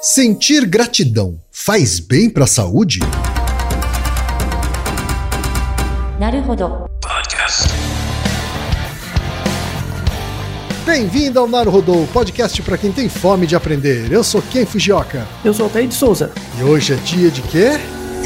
Sentir gratidão faz bem para a saúde? Bem-vindo ao Naruhodô, podcast para quem tem fome de aprender. Eu sou Ken Fujioka. Eu sou Altair de Souza. E hoje é dia de quê?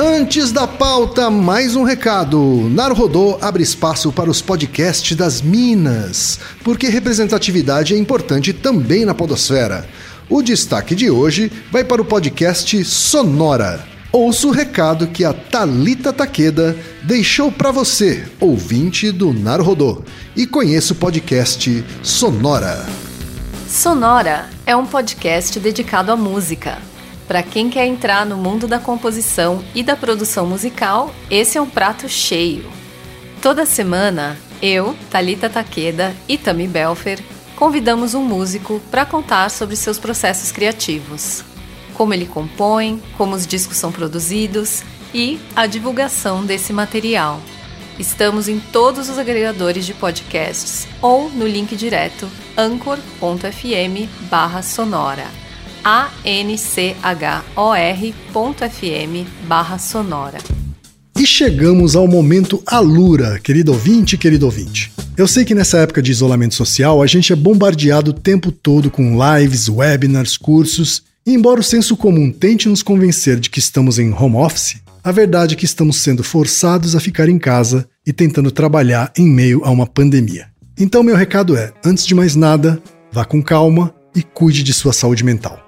Antes da pauta, mais um recado. Naruhodô abre espaço para os podcasts das Minas, porque representatividade é importante também na podosfera. O destaque de hoje vai para o podcast Sonora. Ouça o recado que a Talita Takeda deixou para você, ouvinte do Naruhodô, e conheça o podcast Sonora. Sonora é um podcast dedicado à música. Para quem quer entrar no mundo da composição e da produção musical, esse é um prato cheio. Toda semana, eu, Talita Takeda e Tami Belfer convidamos um músico para contar sobre seus processos criativos, como ele compõe, como os discos são produzidos e a divulgação desse material. Estamos em todos os agregadores de podcasts ou no link direto anchor.fm/sonora anchor.fm barra sonora. E chegamos ao momento Alura, querido ouvinte querido ouvinte. Eu sei que nessa época de isolamento social a gente é bombardeado o tempo todo com lives, webinars, cursos, e embora o senso comum tente nos convencer de que estamos em home office, a verdade é que estamos sendo forçados a ficar em casa e tentando trabalhar em meio a uma pandemia. Então, meu recado é: antes de mais nada, vá com calma e cuide de sua saúde mental.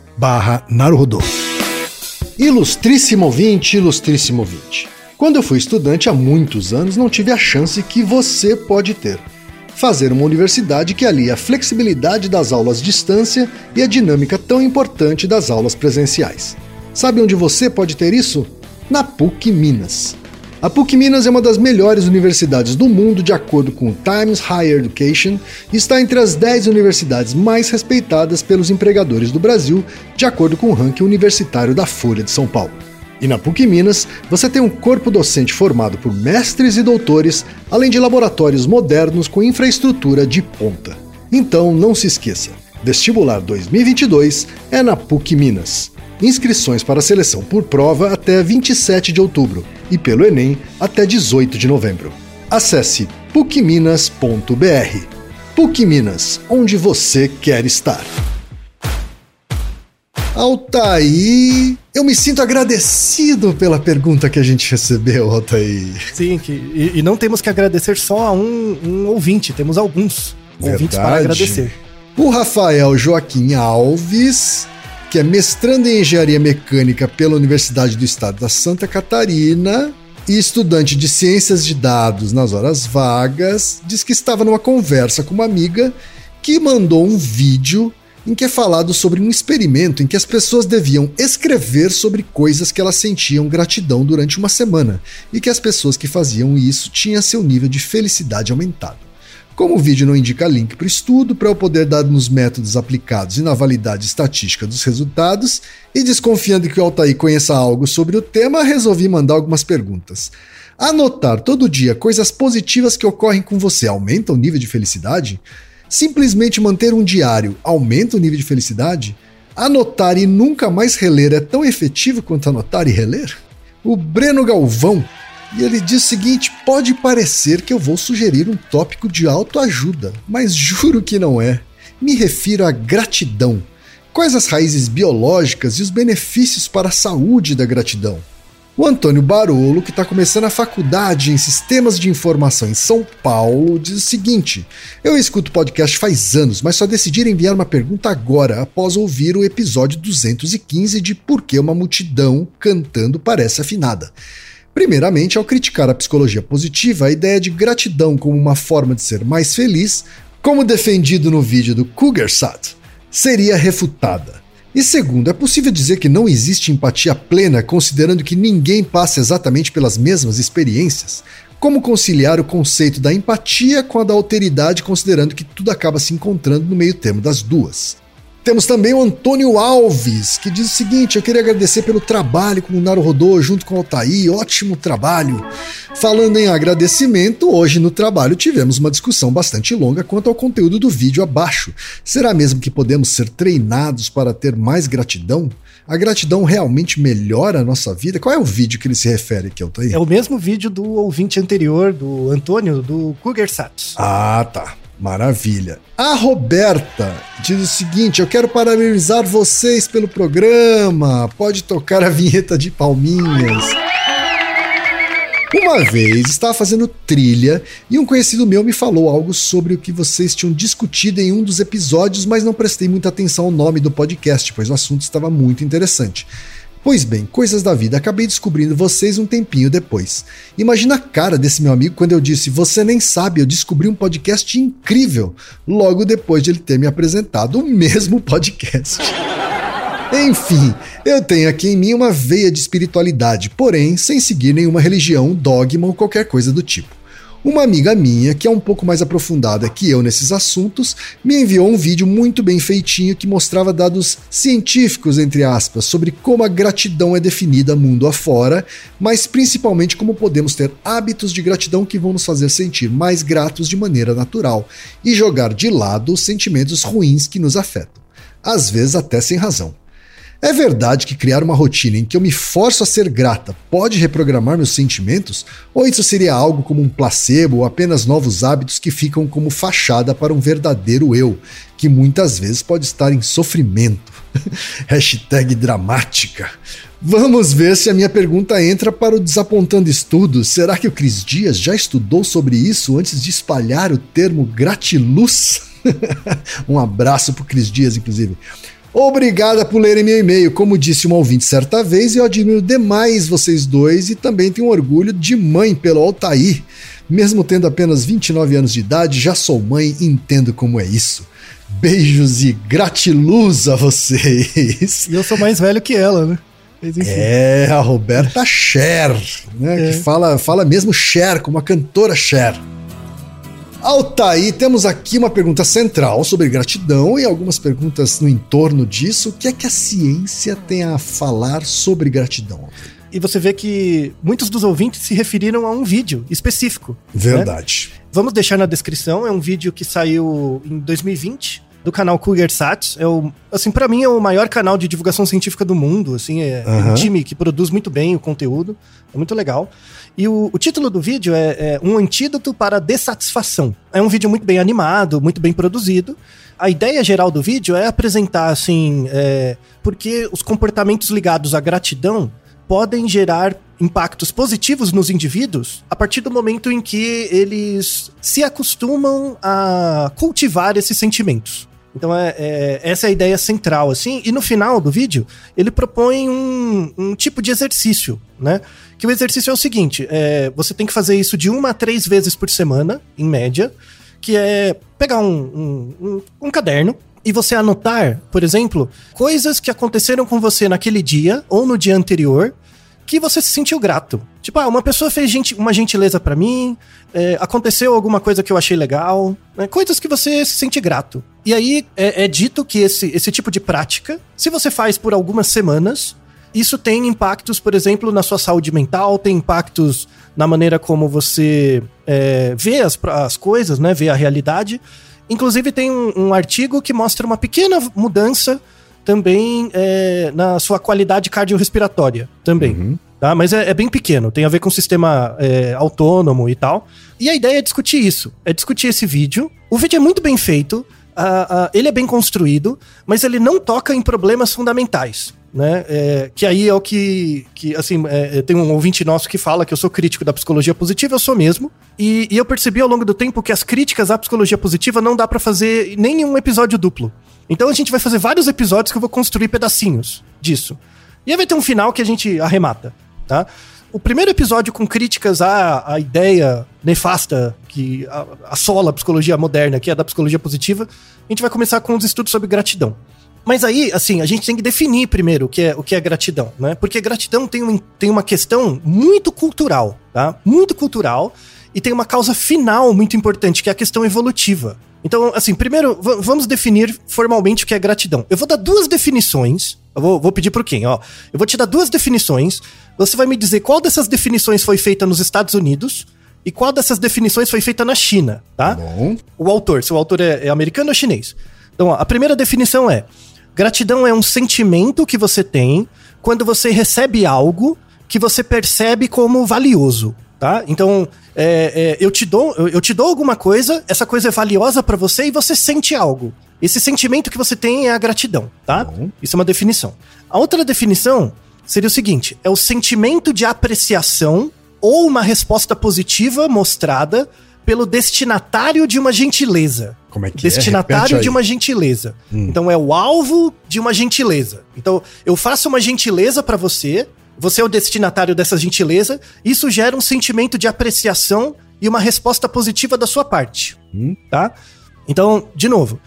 barra Naruhodô. Ilustríssimo ouvinte, ilustríssimo ouvinte. Quando eu fui estudante há muitos anos, não tive a chance que você pode ter. Fazer uma universidade que alia a flexibilidade das aulas à distância e a dinâmica tão importante das aulas presenciais. Sabe onde você pode ter isso? Na PUC Minas. A PUC Minas é uma das melhores universidades do mundo de acordo com o Times Higher Education e está entre as 10 universidades mais respeitadas pelos empregadores do Brasil, de acordo com o ranking universitário da Folha de São Paulo. E na PUC Minas, você tem um corpo docente formado por mestres e doutores, além de laboratórios modernos com infraestrutura de ponta. Então, não se esqueça, Vestibular 2022 é na PUC Minas. Inscrições para a seleção por prova até 27 de outubro e pelo Enem até 18 de novembro. Acesse pucminas.br. PUC Minas, onde você quer estar. Altaí, eu me sinto agradecido pela pergunta que a gente recebeu, Altaí. Sim, que, e, e não temos que agradecer só a um, um ouvinte, temos alguns Verdade. ouvintes para agradecer. O Rafael Joaquim Alves, que é mestrando em engenharia mecânica pela Universidade do Estado da Santa Catarina e estudante de ciências de dados nas horas vagas, diz que estava numa conversa com uma amiga que mandou um vídeo em que é falado sobre um experimento em que as pessoas deviam escrever sobre coisas que elas sentiam gratidão durante uma semana e que as pessoas que faziam isso tinham seu nível de felicidade aumentado. Como o vídeo não indica link para o estudo, para eu poder dar nos métodos aplicados e na validade estatística dos resultados, e desconfiando que o Altair conheça algo sobre o tema, resolvi mandar algumas perguntas. Anotar todo dia coisas positivas que ocorrem com você aumenta o nível de felicidade? Simplesmente manter um diário aumenta o nível de felicidade? Anotar e nunca mais reler é tão efetivo quanto anotar e reler? O Breno Galvão e ele diz o seguinte: pode parecer que eu vou sugerir um tópico de autoajuda, mas juro que não é. Me refiro à gratidão. Quais as raízes biológicas e os benefícios para a saúde da gratidão? O Antônio Barolo, que está começando a faculdade em Sistemas de Informação em São Paulo, diz o seguinte: Eu escuto podcast faz anos, mas só decidi enviar uma pergunta agora, após ouvir o episódio 215 de Por que uma multidão cantando parece afinada. Primeiramente, ao criticar a psicologia positiva, a ideia de gratidão como uma forma de ser mais feliz, como defendido no vídeo do Cougarsat, seria refutada. E segundo, é possível dizer que não existe empatia plena considerando que ninguém passa exatamente pelas mesmas experiências? Como conciliar o conceito da empatia com a da alteridade, considerando que tudo acaba se encontrando no meio termo das duas? Temos também o Antônio Alves, que diz o seguinte: Eu queria agradecer pelo trabalho com o Naruhodô junto com o Altair, ótimo trabalho. Falando em agradecimento, hoje no trabalho tivemos uma discussão bastante longa quanto ao conteúdo do vídeo abaixo. Será mesmo que podemos ser treinados para ter mais gratidão? A gratidão realmente melhora a nossa vida? Qual é o vídeo que ele se refere aqui, Altair? É o mesmo vídeo do ouvinte anterior, do Antônio, do Cougarsat. Ah, tá. Maravilha. A Roberta diz o seguinte: Eu quero parabenizar vocês pelo programa. Pode tocar a vinheta de palminhas. Uma vez estava fazendo trilha e um conhecido meu me falou algo sobre o que vocês tinham discutido em um dos episódios, mas não prestei muita atenção ao nome do podcast, pois o assunto estava muito interessante. Pois bem, coisas da vida, acabei descobrindo vocês um tempinho depois. Imagina a cara desse meu amigo quando eu disse: Você nem sabe, eu descobri um podcast incrível, logo depois de ele ter me apresentado o mesmo podcast. Enfim, eu tenho aqui em mim uma veia de espiritualidade, porém sem seguir nenhuma religião, dogma ou qualquer coisa do tipo. Uma amiga minha, que é um pouco mais aprofundada que eu nesses assuntos, me enviou um vídeo muito bem feitinho que mostrava dados científicos, entre aspas, sobre como a gratidão é definida mundo afora, mas principalmente como podemos ter hábitos de gratidão que vão nos fazer sentir mais gratos de maneira natural e jogar de lado os sentimentos ruins que nos afetam, às vezes até sem razão. É verdade que criar uma rotina em que eu me forço a ser grata pode reprogramar meus sentimentos? Ou isso seria algo como um placebo ou apenas novos hábitos que ficam como fachada para um verdadeiro eu, que muitas vezes pode estar em sofrimento? Hashtag dramática. Vamos ver se a minha pergunta entra para o Desapontando Estudos. Será que o Cris Dias já estudou sobre isso antes de espalhar o termo gratiluz? um abraço para o Cris Dias, inclusive. Obrigada por lerem meu e-mail. Como disse um ouvinte certa vez, eu admiro demais vocês dois e também tenho orgulho de mãe pelo Altair. Mesmo tendo apenas 29 anos de idade, já sou mãe e entendo como é isso. Beijos e gratiluz a vocês. E eu sou mais velho que ela, né? É, a Roberta Cher, né? É. Que fala, fala mesmo Cher, como a cantora Cher. Altaí, temos aqui uma pergunta central sobre gratidão e algumas perguntas no entorno disso. O que é que a ciência tem a falar sobre gratidão? E você vê que muitos dos ouvintes se referiram a um vídeo específico. Né? Verdade. Né? Vamos deixar na descrição, é um vídeo que saiu em 2020 do canal CougarSat. É o, assim, para mim é o maior canal de divulgação científica do mundo, assim, é, uhum. é um time que produz muito bem o conteúdo, é muito legal. E o, o título do vídeo é, é Um Antídoto para a Dessatisfação. É um vídeo muito bem animado, muito bem produzido. A ideia geral do vídeo é apresentar, assim, é, porque os comportamentos ligados à gratidão podem gerar impactos positivos nos indivíduos a partir do momento em que eles se acostumam a cultivar esses sentimentos. Então é, é, essa é a ideia central, assim. E no final do vídeo ele propõe um, um tipo de exercício, né? Que o exercício é o seguinte: é, você tem que fazer isso de uma a três vezes por semana, em média, que é pegar um, um, um, um caderno e você anotar, por exemplo, coisas que aconteceram com você naquele dia ou no dia anterior que você se sentiu grato. Tipo, ah, uma pessoa fez gente, uma gentileza para mim, é, aconteceu alguma coisa que eu achei legal, né? coisas que você se sente grato. E aí é, é dito que esse, esse tipo de prática, se você faz por algumas semanas, isso tem impactos, por exemplo, na sua saúde mental, tem impactos na maneira como você é, vê as, as coisas, né? Vê a realidade. Inclusive, tem um, um artigo que mostra uma pequena mudança também é, na sua qualidade cardiorrespiratória também. Uhum. Tá? Mas é, é, bem pequeno, tem a ver com o sistema é, autônomo e tal. E a ideia é discutir isso, é discutir esse vídeo. O vídeo é muito bem feito, ele é bem construído, mas ele não toca em problemas fundamentais né? É, que aí é o que, que assim, é, tem um ouvinte nosso que fala que eu sou crítico da psicologia positiva, eu sou mesmo. E, e eu percebi ao longo do tempo que as críticas à psicologia positiva não dá para fazer nenhum episódio duplo. Então a gente vai fazer vários episódios que eu vou construir pedacinhos disso. E aí vai ter um final que a gente arremata, tá? O primeiro episódio com críticas à, à ideia nefasta que assola a psicologia moderna, que é da psicologia positiva, a gente vai começar com os estudos sobre gratidão. Mas aí, assim, a gente tem que definir primeiro o que é, o que é gratidão, né? Porque gratidão tem, um, tem uma questão muito cultural, tá? Muito cultural e tem uma causa final muito importante, que é a questão evolutiva. Então, assim, primeiro, vamos definir formalmente o que é gratidão. Eu vou dar duas definições. Eu vou, vou pedir pro quem, ó. Eu vou te dar duas definições. Você vai me dizer qual dessas definições foi feita nos Estados Unidos e qual dessas definições foi feita na China, tá? Bom. O autor, se o autor é, é americano ou chinês. Então, ó, a primeira definição é: Gratidão é um sentimento que você tem quando você recebe algo que você percebe como valioso, tá? Então, é, é, eu, te dou, eu, eu, te dou alguma coisa, essa coisa é valiosa para você e você sente algo. Esse sentimento que você tem é a gratidão, tá? Uhum. Isso é uma definição. A outra definição seria o seguinte: é o sentimento de apreciação ou uma resposta positiva mostrada pelo destinatário de uma gentileza. Como é que Destinatário é? de uma gentileza. Hum. Então é o alvo de uma gentileza. Então eu faço uma gentileza para você, você é o destinatário dessa gentileza, isso gera um sentimento de apreciação e uma resposta positiva da sua parte. Hum. Tá? Então, de novo,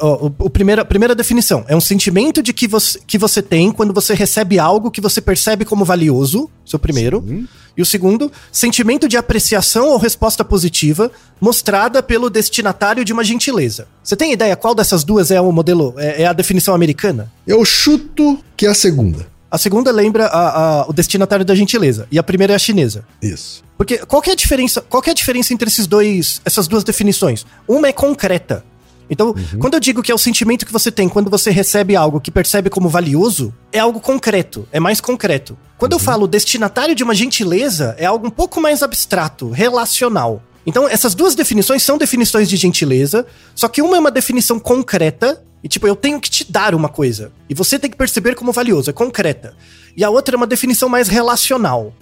o, o primeira, a primeira definição é um sentimento de que você, que você tem quando você recebe algo que você percebe como valioso, seu primeiro. Sim. E o segundo, sentimento de apreciação ou resposta positiva mostrada pelo destinatário de uma gentileza. Você tem ideia qual dessas duas é o modelo, é, é a definição americana? Eu chuto que é a segunda. A segunda lembra a, a, o destinatário da gentileza e a primeira é a chinesa. Isso. Porque qual é a diferença? Qual é a diferença entre esses dois, essas duas definições? Uma é concreta, então, uhum. quando eu digo que é o sentimento que você tem quando você recebe algo que percebe como valioso, é algo concreto, é mais concreto. Quando uhum. eu falo destinatário de uma gentileza, é algo um pouco mais abstrato, relacional. Então, essas duas definições são definições de gentileza, só que uma é uma definição concreta, e tipo, eu tenho que te dar uma coisa, e você tem que perceber como valioso, é concreta. E a outra é uma definição mais relacional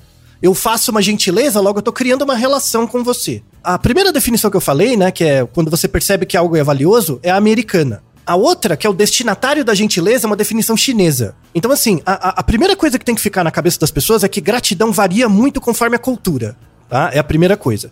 eu faço uma gentileza, logo eu tô criando uma relação com você. A primeira definição que eu falei, né, que é quando você percebe que algo é valioso, é a americana. A outra, que é o destinatário da gentileza, é uma definição chinesa. Então, assim, a, a, primeira coisa que tem que ficar na cabeça das pessoas é que gratidão varia muito conforme a cultura, tá? É a primeira coisa.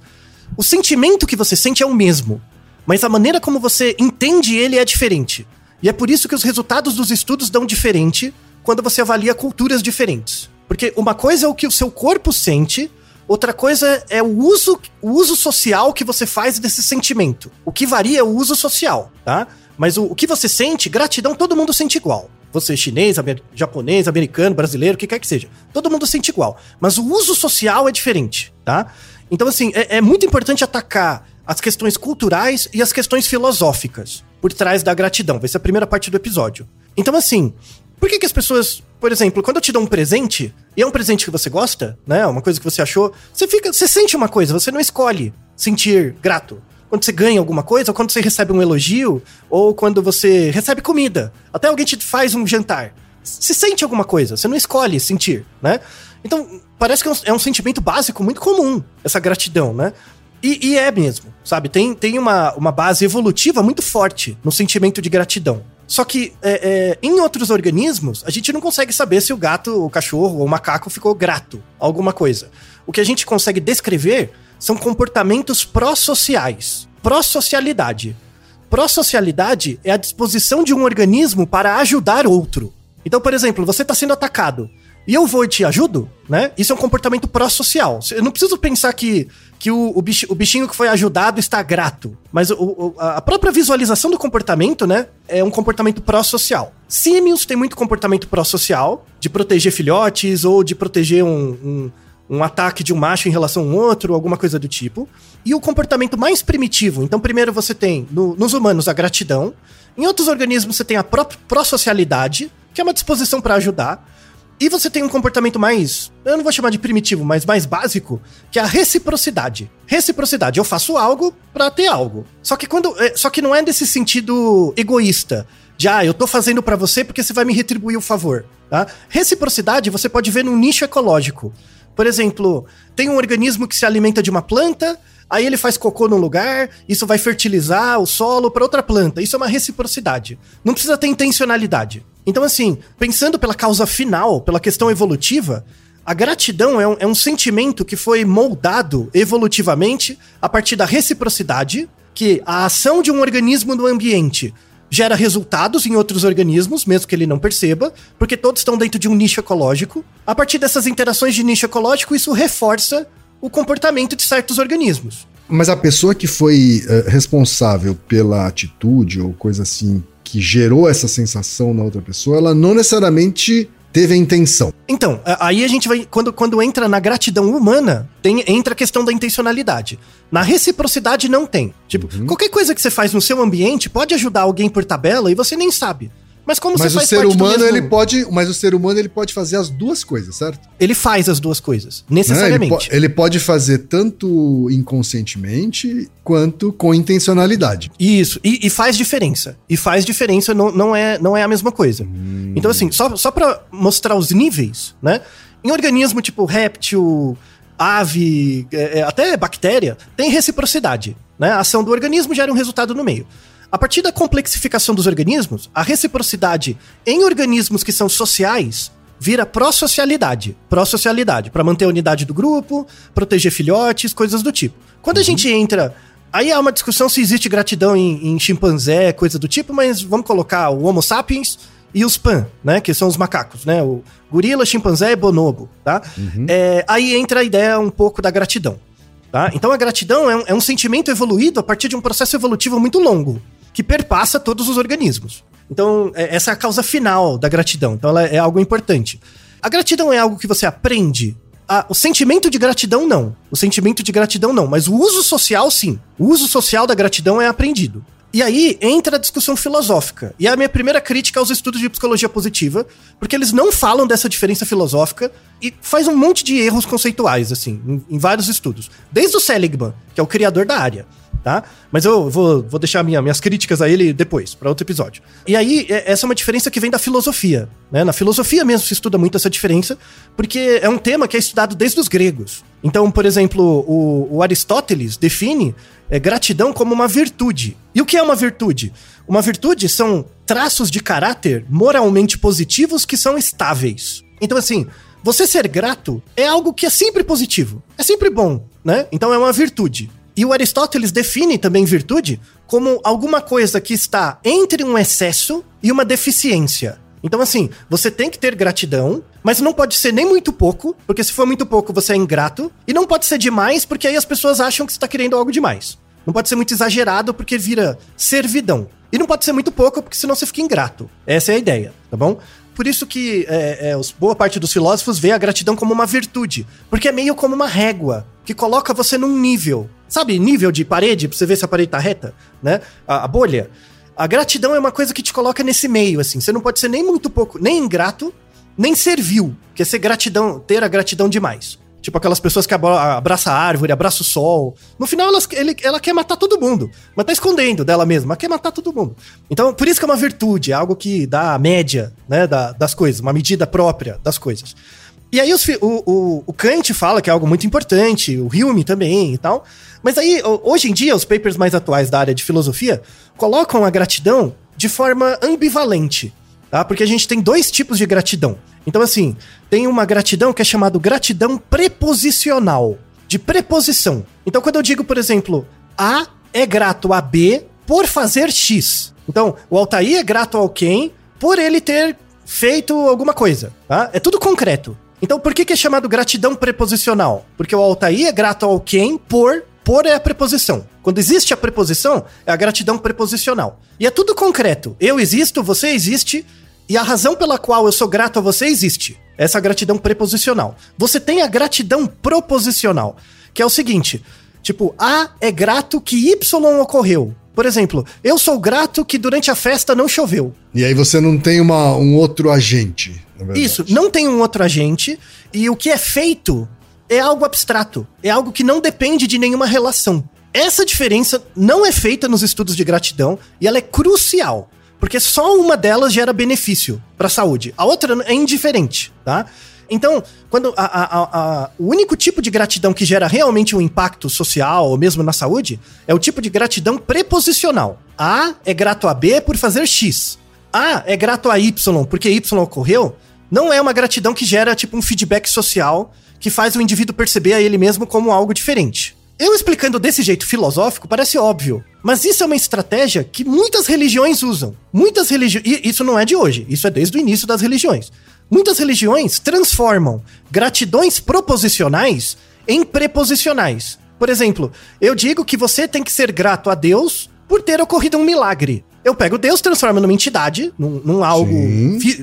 O sentimento que você sente é o mesmo, mas a maneira como você entende ele é diferente. E é por isso que os resultados dos estudos dão diferente quando você avalia culturas diferentes. Porque uma coisa é o que o seu corpo sente, outra coisa é o uso, o uso social que você faz desse sentimento. O que varia é o uso social, tá? Mas o, o que você sente, gratidão, todo mundo sente igual. Você chinês, amer, japonês, americano, brasileiro, o que quer que seja. Todo mundo sente igual. Mas o uso social é diferente, tá? Então, assim, é, é muito importante atacar as questões culturais e as questões filosóficas por trás da gratidão. Vai ser a primeira parte do episódio. Então, assim, por que, que as pessoas, por exemplo, quando eu te dou um presente, e é um presente que você gosta, né? Uma coisa que você achou, você fica. Você sente uma coisa, você não escolhe sentir grato. Quando você ganha alguma coisa, ou quando você recebe um elogio, ou quando você recebe comida. Até alguém te faz um jantar. Você sente alguma coisa, você não escolhe sentir, né? Então, parece que é um, é um sentimento básico muito comum, essa gratidão, né? E, e, é mesmo, sabe? Tem, tem uma, uma base evolutiva muito forte no sentimento de gratidão. Só que é, é, em outros organismos, a gente não consegue saber se o gato, o cachorro ou o macaco ficou grato a alguma coisa. O que a gente consegue descrever são comportamentos pró-sociais. Pró-socialidade. Pró-socialidade é a disposição de um organismo para ajudar outro. Então, por exemplo, você está sendo atacado e eu vou e te ajudo, né? Isso é um comportamento pró-social. Eu não preciso pensar que, que o, o, bichinho que foi ajudado está grato. Mas o, o, a própria visualização do comportamento, né? É um comportamento pró-social. Símios tem muito comportamento pró-social, de proteger filhotes ou de proteger um, um, um, ataque de um macho em relação a outro, alguma coisa do tipo. E o comportamento mais primitivo. Então, primeiro você tem no, nos humanos a gratidão. Em outros organismos você tem a pró-socialidade, que é uma disposição para ajudar. E você tem um comportamento mais, eu não vou chamar de primitivo, mas mais básico, que é a reciprocidade. Reciprocidade, eu faço algo para ter algo. Só que quando, é, só que não é desse sentido egoísta, de ah, eu tô fazendo para você porque você vai me retribuir o favor, tá? Reciprocidade você pode ver num nicho ecológico. Por exemplo, tem um organismo que se alimenta de uma planta, aí ele faz cocô num lugar, isso vai fertilizar o solo para outra planta. Isso é uma reciprocidade. Não precisa ter intencionalidade. Então, assim, pensando pela causa final, pela questão evolutiva, a gratidão é um, é um sentimento que foi moldado evolutivamente a partir da reciprocidade, que a ação de um organismo no ambiente gera resultados em outros organismos, mesmo que ele não perceba, porque todos estão dentro de um nicho ecológico. A partir dessas interações de nicho ecológico, isso reforça o comportamento de certos organismos. Mas a pessoa que foi uh, responsável pela atitude ou coisa assim que gerou essa sensação na outra pessoa, ela não necessariamente teve a intenção. Então, aí a gente vai. Quando, quando entra na gratidão humana, tem, entra a questão da intencionalidade. Na reciprocidade não tem. Tipo, uhum. qualquer coisa que você faz no seu ambiente pode ajudar alguém por tabela e você nem sabe. Mas como mas você faz o ser humano mesmo... ele pode, mas o ser humano ele pode fazer as duas coisas, certo? Ele faz as duas coisas, necessariamente. Ele, po ele, pode fazer tanto inconscientemente quanto com intencionalidade. Isso, e, e faz diferença. E faz diferença, não, não, é, não é a mesma coisa. Hum. Então assim, só, só para mostrar os níveis, né? Em organismo tipo réptil, ave, é, é, até bactéria, tem reciprocidade. Né? A ação do organismo gera um resultado no meio. A partir da complexificação dos organismos, a reciprocidade em organismos que são sociais vira pró-socialidade. Pró-socialidade, para manter a unidade do grupo, proteger filhotes, coisas do tipo. Quando uhum. a gente entra. Aí há uma discussão se existe gratidão em, em chimpanzé, coisa do tipo, mas vamos colocar o Homo sapiens e os pan, né? Que são os macacos, né? O gorila, chimpanzé e bonobo, tá? Uhum. É, aí entra a ideia um pouco da gratidão. Tá? Então a gratidão é um, é um sentimento evoluído a partir de um processo evolutivo muito longo que perpassa todos os organismos. Então, é, essa é a causa final da gratidão. Então, ela é algo importante. A gratidão é algo que você aprende. Ah, o sentimento de gratidão, não. O sentimento de gratidão, não. Mas o uso social, sim. O uso social da gratidão é aprendido. E aí entra a discussão filosófica. E a minha primeira crítica aos estudos de psicologia positiva, porque eles não falam dessa diferença filosófica e faz um monte de erros conceituais, assim, em, em vários estudos. Desde o Seligman, que é o criador da área tá? Mas eu vou, vou deixar minha, minhas críticas a ele depois, para outro episódio. E aí, é, essa é uma diferença que vem da filosofia, né? Na filosofia mesmo se estuda muito essa diferença, porque é um tema que é estudado desde os gregos. Então, por exemplo, o, o Aristóteles define é, gratidão como uma virtude. E o que é uma virtude? Uma virtude são traços de caráter moralmente positivos que são estáveis. Então, assim, você ser grato é algo que é sempre positivo, é sempre bom, né? Então é uma virtude. E o Aristóteles define também virtude como alguma coisa que está entre um excesso e uma deficiência. Então, assim, você tem que ter gratidão, mas não pode ser nem muito pouco, porque se for muito pouco você é ingrato, e não pode ser demais, porque aí as pessoas acham que você está querendo algo demais. Não pode ser muito exagerado, porque vira servidão. E não pode ser muito pouco, porque senão você fica ingrato. Essa é a ideia, tá bom? Por isso que é, é, boa parte dos filósofos vê a gratidão como uma virtude, porque é meio como uma régua que coloca você num nível sabe, nível de parede, pra você ver se a parede tá reta, né? A, a bolha. A gratidão é uma coisa que te coloca nesse meio, assim. Você não pode ser nem muito pouco, nem ingrato, nem servil, que é ser gratidão, ter a gratidão demais. Tipo aquelas pessoas que abraça a árvore, abraça o sol. No final, elas, ele, ela quer matar todo mundo. Mas tá escondendo dela mesma. Ela quer matar todo mundo. Então, por isso que é uma virtude. É algo que dá a média né, da, das coisas. Uma medida própria das coisas. E aí os, o, o, o, Kant fala que é algo muito importante. O Hume também e tal. Mas aí, hoje em dia, os papers mais atuais da área de filosofia colocam a gratidão de forma ambivalente. Tá? Porque a gente tem dois tipos de gratidão. Então, assim, tem uma gratidão que é chamada gratidão preposicional, de preposição. Então, quando eu digo, por exemplo, A é grato a B por fazer X. Então, o Altair é grato ao quem por ele ter feito alguma coisa, tá? É tudo concreto. Então, por que, que é chamado gratidão preposicional? Porque o Altair é grato ao quem por por é a preposição. Quando existe a preposição, é a gratidão preposicional. E é tudo concreto. Eu existo, você existe, e a razão pela qual eu sou grato a você existe. Essa gratidão preposicional. Você tem a gratidão proposicional, que é o seguinte: tipo, A é grato que Y ocorreu. Por exemplo, eu sou grato que durante a festa não choveu. E aí você não tem uma, um outro agente. Isso, não tem um outro agente. E o que é feito é algo abstrato. É algo que não depende de nenhuma relação. Essa diferença não é feita nos estudos de gratidão e ela é crucial. Porque só uma delas gera benefício para a saúde. A outra é indiferente, tá? Então, quando a, a, a, o único tipo de gratidão que gera realmente um impacto social ou mesmo na saúde é o tipo de gratidão preposicional. A é grato a B por fazer X. A é grato a Y porque Y ocorreu. Não é uma gratidão que gera tipo um feedback social que faz o indivíduo perceber a ele mesmo como algo diferente. Eu explicando desse jeito filosófico parece óbvio, mas isso é uma estratégia que muitas religiões usam. Muitas religiões. Isso não é de hoje, isso é desde o início das religiões. Muitas religiões transformam gratidões proposicionais em preposicionais. Por exemplo, eu digo que você tem que ser grato a Deus por ter ocorrido um milagre. Eu pego Deus, transformo numa entidade, num, num algo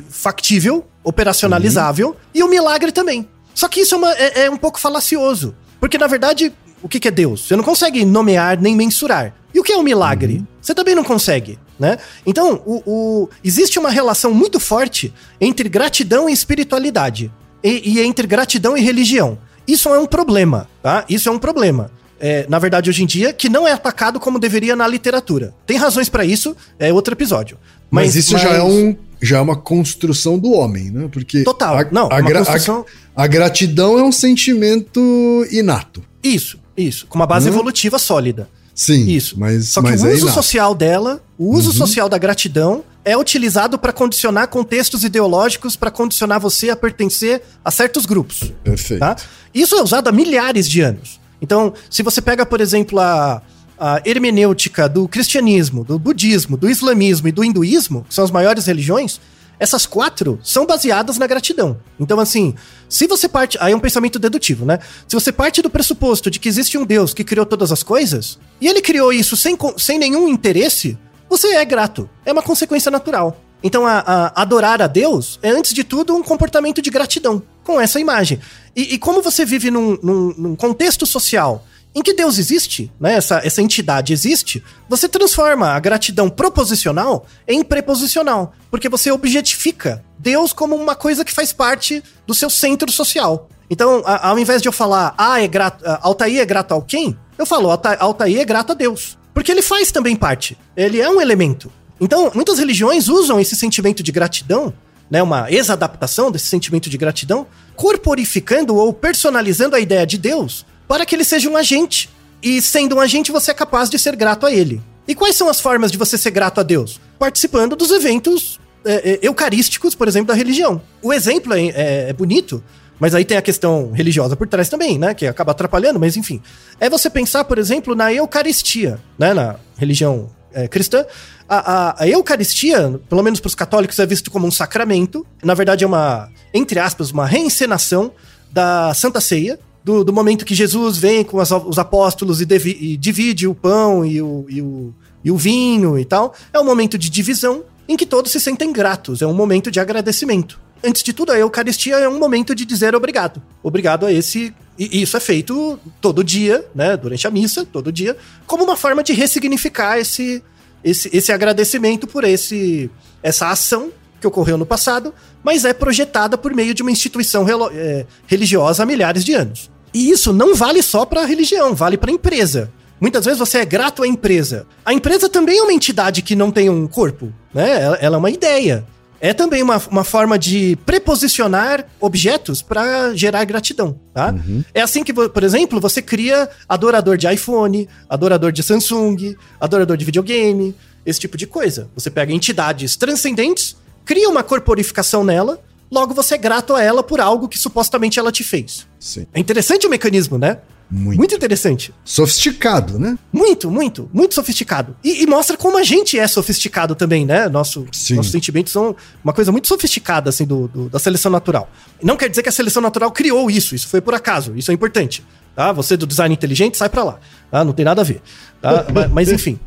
factível, operacionalizável, Sim. e o milagre também. Só que isso é, uma, é, é um pouco falacioso. Porque, na verdade, o que, que é Deus? Você não consegue nomear nem mensurar. E o que é um milagre? Uhum. Você também não consegue, né? Então, o, o, existe uma relação muito forte entre gratidão e espiritualidade. E, e, entre gratidão e religião. Isso é um problema, tá? Isso é um problema. É, na verdade, hoje em dia, que não é atacado como deveria na literatura. Tem razões para isso, é outro episódio. Mas, mas isso mas... já é um já é uma construção do homem, né? Porque total, a, não, a, gra construção... a, a, gratidão é um sentimento inato. Isso, isso, com uma base hum? evolutiva sólida. Sim. Isso. Mas, Só que mas o é uso social dela, o uso uhum. social da gratidão, é utilizado para condicionar contextos ideológicos, para condicionar você a pertencer a certos grupos. Perfeito. Tá? Isso é usado há milhares de anos. Então, se você pega, por exemplo, a, a hermenêutica do cristianismo, do budismo, do islamismo e do hinduísmo, que são as maiores religiões, essas quatro são baseadas na gratidão. Então, assim, se você parte. Aí é um pensamento dedutivo, né? Se você parte do pressuposto de que existe um Deus que criou todas as coisas, e ele criou isso sem, sem nenhum interesse, você é grato. É uma consequência natural. Então, a, a, adorar a Deus é, antes de tudo, um comportamento de gratidão com essa imagem. E, e como você vive num, num, num contexto social em que Deus existe, né, essa, essa entidade existe, você transforma a gratidão proposicional em preposicional, porque você objetifica Deus como uma coisa que faz parte do seu centro social. Então, a, ao invés de eu falar, ah, é grato, Altair é grato ao quem? Eu falo, Altair é grato a Deus. Porque ele faz também parte. Ele é um elemento. Então, muitas religiões usam esse sentimento de gratidão, né, uma exadaptação desse sentimento de gratidão, corporificando ou personalizando a ideia de Deus para que ele seja um agente. E sendo um agente, você é capaz de ser grato a ele. E quais são as formas de você ser grato a Deus? Participando dos eventos é, é, eucarísticos, por exemplo, da religião. O exemplo é, é, é, bonito, mas aí tem a questão religiosa por trás também, né? Que acaba atrapalhando, mas enfim. É você pensar, por exemplo, na Eucaristia, né? Na religião é, cristã. A, a, a, Eucaristia, pelo menos para os católicos, é visto como um sacramento. Na verdade, é uma, entre aspas, uma reencenação da Santa Ceia, do, do momento que Jesus vem com as, os apóstolos e, devi, e, divide o pão e o, e, o, e o vinho e tal, é um momento de divisão em que todos se sentem gratos, é um momento de agradecimento. Antes de tudo, a Eucaristia é um momento de dizer obrigado. Obrigado a esse E isso é feito todo dia, né? Durante a missa, todo dia, como uma forma de ressignificar esse, esse, esse agradecimento por esse, essa ação que ocorreu no passado, mas é projetada por meio de uma instituição é, religiosa há milhares de anos. E isso não vale só para a religião, vale para a empresa. Muitas vezes você é grato à empresa. A empresa também é uma entidade que não tem um corpo, né? Ela, ela é uma ideia. É também uma, uma forma de preposicionar objetos para gerar gratidão, tá? Uhum. É assim que, por exemplo, você cria adorador de iPhone, adorador de Samsung, adorador de videogame, esse tipo de coisa. Você pega entidades transcendentes, cria uma corporificação nela, logo você é grato a ela por algo que supostamente ela te fez. Sim. É interessante o mecanismo, né? Muito. muito interessante. Sofisticado, né? Muito, muito, muito sofisticado. E, e, mostra como a gente é sofisticado também, né? Nosso, nossos sentimentos são uma coisa muito sofisticada, assim, do, do, da seleção natural. Não quer dizer que a seleção natural criou isso, isso foi por acaso, isso é importante. Tá? Você do design inteligente, sai para lá. Tá? Não tem nada a ver. Tá? mas, mas enfim.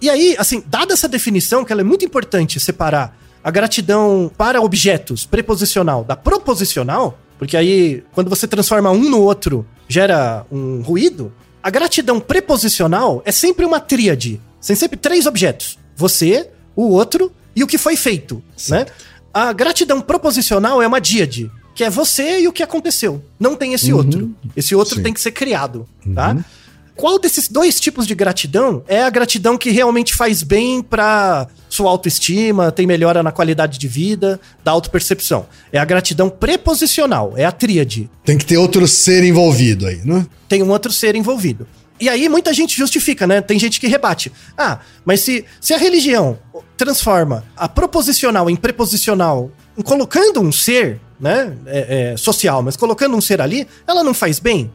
E aí, assim, dada essa definição, que ela é muito importante separar a gratidão para objetos preposicional da proposicional, porque aí, quando você transforma um no outro, gera um ruído. A gratidão preposicional é sempre uma tríade. São sempre três objetos: você, o outro e o que foi feito, né? A gratidão proposicional é uma díade, que é você e o que aconteceu. Não tem esse uhum. outro. Esse outro Sim. tem que ser criado, tá? Uhum. Qual desses dois tipos de gratidão é a gratidão que realmente faz bem para sua autoestima, tem melhora na qualidade de vida, da autopercepção? É a gratidão preposicional, é a tríade. Tem que ter outro ser envolvido aí, né? Tem um outro ser envolvido. E aí muita gente justifica, né? Tem gente que rebate. Ah, mas se, se a religião transforma a proposicional em preposicional, colocando um ser, né? É, é, social, mas colocando um ser ali, ela não faz bem?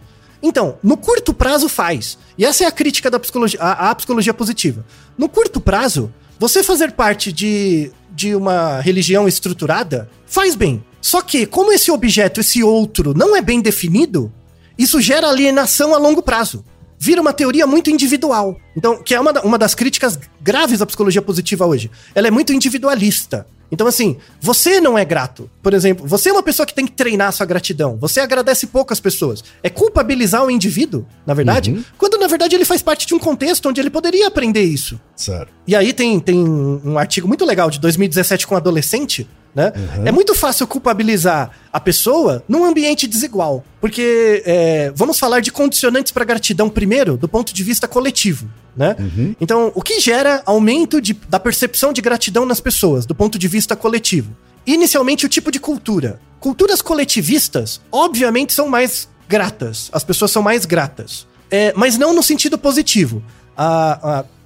Então, no curto prazo faz. E essa é a crítica da psicologia, a, a psicologia positiva. No curto prazo, você fazer parte de, de uma religião estruturada faz bem. Só que, como esse objeto, esse outro, não é bem definido, isso gera alienação a longo prazo. Vira uma teoria muito individual. Então, que é uma, uma das críticas graves da psicologia positiva hoje. Ela é muito individualista. Então, assim, você não é grato. Por exemplo, você é uma pessoa que tem que treinar sua gratidão. Você agradece poucas pessoas. É culpabilizar o indivíduo, na verdade, uhum. quando na verdade ele faz parte de um contexto onde ele poderia aprender isso. Certo. E aí tem, tem um artigo muito legal de 2017 com um adolescente, né? Uhum. É muito fácil culpabilizar a pessoa num ambiente desigual. Porque é, vamos falar de condicionantes para gratidão primeiro, do ponto de vista coletivo. Né? Uhum. Então, o que gera aumento de, da percepção de gratidão nas pessoas, do ponto de vista coletivo? Inicialmente, o tipo de cultura. Culturas coletivistas, obviamente, são mais gratas. As pessoas são mais gratas. É, mas não no sentido positivo.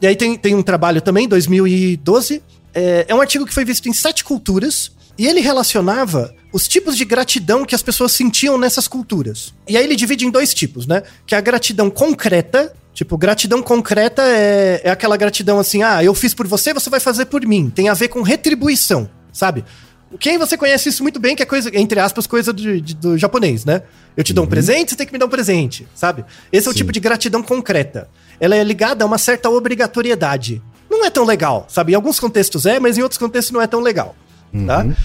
E aí tem, tem um trabalho também, 2012. É, é um artigo que foi visto em sete culturas e ele relacionava os tipos de gratidão que as pessoas sentiam nessas culturas. E aí ele divide em dois tipos, né? Que é a gratidão concreta. Tipo, gratidão concreta é, é aquela gratidão assim, ah, eu fiz por você, você vai fazer por mim. Tem a ver com retribuição, sabe? Quem você conhece isso muito bem, que é coisa, entre aspas, coisa do, de, do japonês, né? Eu te dou um uhum. presente, você tem que me dar um presente, sabe? Esse é o tipo de gratidão concreta. Ela é ligada a uma certa obrigatoriedade. Não é tão legal, sabe? Em alguns contextos é, mas em outros contextos não é tão legal. Tá? Uhum.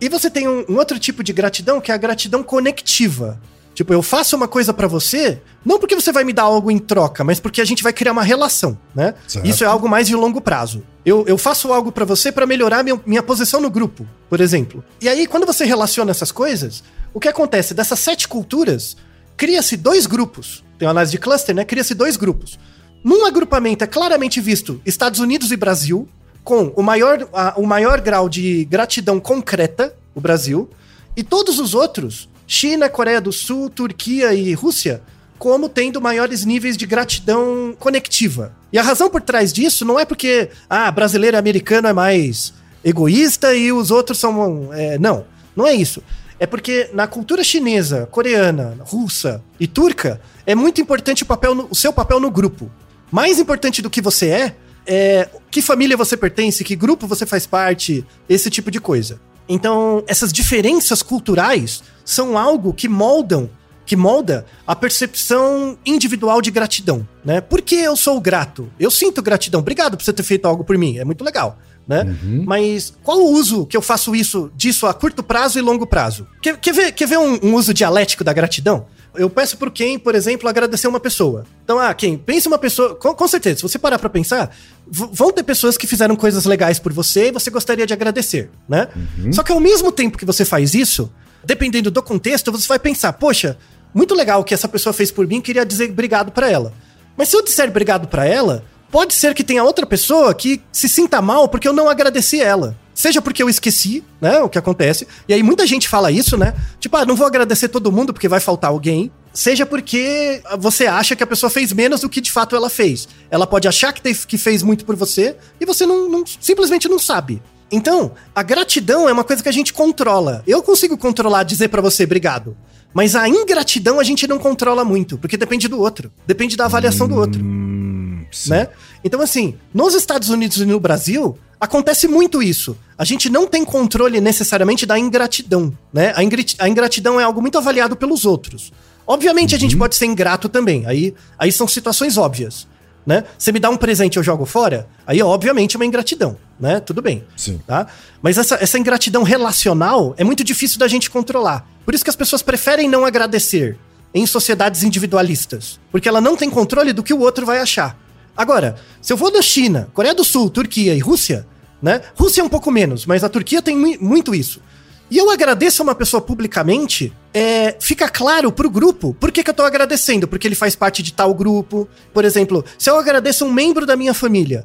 E você tem um, um, outro tipo de gratidão que é a gratidão conectiva. Tipo, eu faço uma coisa para você, não porque você vai me dar algo em troca, mas porque a gente vai criar uma relação, né? Certo. Isso é algo mais de longo prazo. Eu, eu faço algo para você para melhorar minha, minha posição no grupo, por exemplo. E aí, quando você relaciona essas coisas, o que acontece? Dessas sete culturas, cria-se dois grupos. Tem uma análise de cluster, né? Cria-se dois grupos. Num agrupamento é claramente visto Estados Unidos e Brasil, com o maior, a, o maior grau de gratidão concreta, o Brasil, e todos os outros, China, Coreia do Sul, Turquia e Rússia, como tendo maiores níveis de gratidão conectiva. E a razão por trás disso não é porque, ah, brasileiro e americano é mais egoísta e os outros são. É, não, não é isso. É porque na cultura chinesa, coreana, russa e turca, é muito importante o, papel no, o seu papel no grupo. Mais importante do que você é, é, que família você pertence, que grupo você faz parte, esse tipo de coisa. Então, essas diferenças culturais são algo que moldam, que molda a percepção individual de gratidão, né? Por que eu sou grato? Eu sinto gratidão. Obrigado por você ter feito algo por mim. É muito legal. Né? Uhum. Mas qual o uso que eu faço isso disso a curto prazo e longo prazo? Quer, quer ver, quer ver um, um uso dialético da gratidão? Eu peço pro Ken, por exemplo, agradecer uma pessoa. Então, ah, Ken, pense uma pessoa. Com, com certeza, se você parar pra pensar, vão ter pessoas que fizeram coisas legais por você e você gostaria de agradecer, né? Uhum. Só que ao mesmo tempo que você faz isso, dependendo do contexto, você vai pensar, poxa, muito legal o que essa pessoa fez por mim, queria dizer obrigado para ela. Mas se eu disser obrigado para ela, pode ser que tenha outra pessoa que se sinta mal porque eu não agradeci ela. Seja porque eu esqueci, né, o que acontece. E aí muita gente fala isso, né? Tipo, ah, não vou agradecer todo mundo porque vai faltar alguém. Seja porque você acha que a pessoa fez menos do que de fato ela fez. Ela pode achar que, que fez muito por você e você não, não simplesmente não sabe. Então, a gratidão é uma coisa que a gente controla. Eu consigo controlar dizer para você obrigado. Mas a ingratidão a gente não controla muito, porque depende do outro. Depende da avaliação hum, do outro. Hum, né? Então, assim, nos Estados Unidos e no Brasil, acontece muito isso. A gente não tem controle necessariamente da ingratidão, né? A, ingratidão é algo muito avaliado pelos outros. Obviamente, uhum. a gente uhum. pode ser ingrato também. Aí, aí são situações óbvias né? Você me dá um presente e eu jogo fora, aí obviamente é uma ingratidão, né? Tudo bem. Sim. Tá? Mas essa, essa ingratidão relacional é muito difícil da gente controlar. Por isso que as pessoas preferem não agradecer em sociedades individualistas, porque ela não tem controle do que o outro vai achar. Agora, se eu vou da China, Coreia do Sul, Turquia e Rússia, né? Rússia é um pouco menos, mas a Turquia tem muito isso. E eu agradeço a uma pessoa publicamente, é, fica claro pro grupo por que, que eu tô agradecendo, porque ele faz parte de tal grupo. Por exemplo, se eu agradeço um membro da minha família,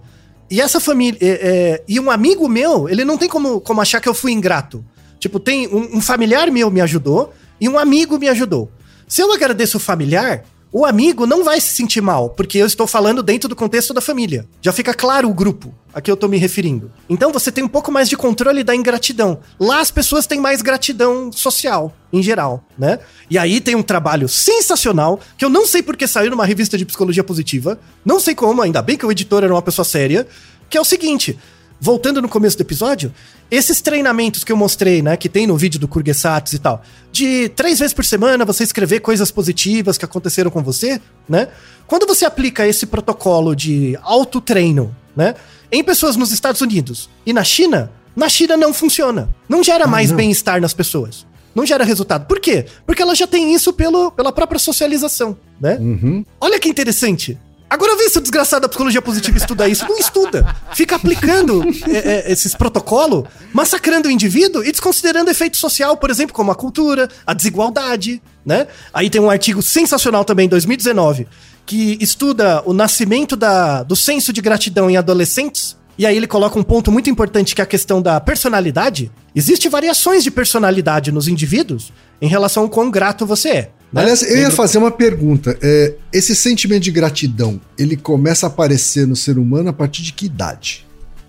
e essa família. É, é, e um amigo meu, ele não tem como, como achar que eu fui ingrato. Tipo, tem um, um familiar meu me ajudou e um amigo me ajudou. Se eu agradeço o familiar, o amigo não vai se sentir mal, porque eu estou falando dentro do contexto da família. Já fica claro o grupo a que eu estou me referindo. Então você tem um pouco mais de controle da ingratidão. Lá as pessoas têm mais gratidão social, em geral, né? E aí tem um trabalho sensacional, que eu não sei porque saiu numa revista de psicologia positiva, não sei como, ainda bem que o editor era uma pessoa séria, que é o seguinte: voltando no começo do episódio, esses treinamentos que eu mostrei, né, que tem no vídeo do Kurgesatsu e tal, de três vezes por semana você escrever coisas positivas que aconteceram com você, né? Quando você aplica esse protocolo de autotreino, né, em pessoas nos Estados Unidos e na China, na China não funciona. Não gera ah, mais bem-estar nas pessoas. Não gera resultado. Por quê? Porque ela já tem isso pelo, pela própria socialização, né? Uhum. Olha que interessante. Agora vê se o desgraçado da psicologia positiva estuda isso. Não estuda. Fica aplicando é, é, esses protocolos, massacrando o indivíduo e desconsiderando efeito social, por exemplo, como a cultura, a desigualdade, né? Aí tem um artigo sensacional também, 2019, que estuda o nascimento da, do senso de gratidão em adolescentes. E aí ele coloca um ponto muito importante que é a questão da personalidade. Existem variações de personalidade nos indivíduos em relação ao quão grato você é. Né? Aliás, eu ia fazer uma pergunta. É, esse sentimento de gratidão, ele começa a aparecer no ser humano a partir de que idade?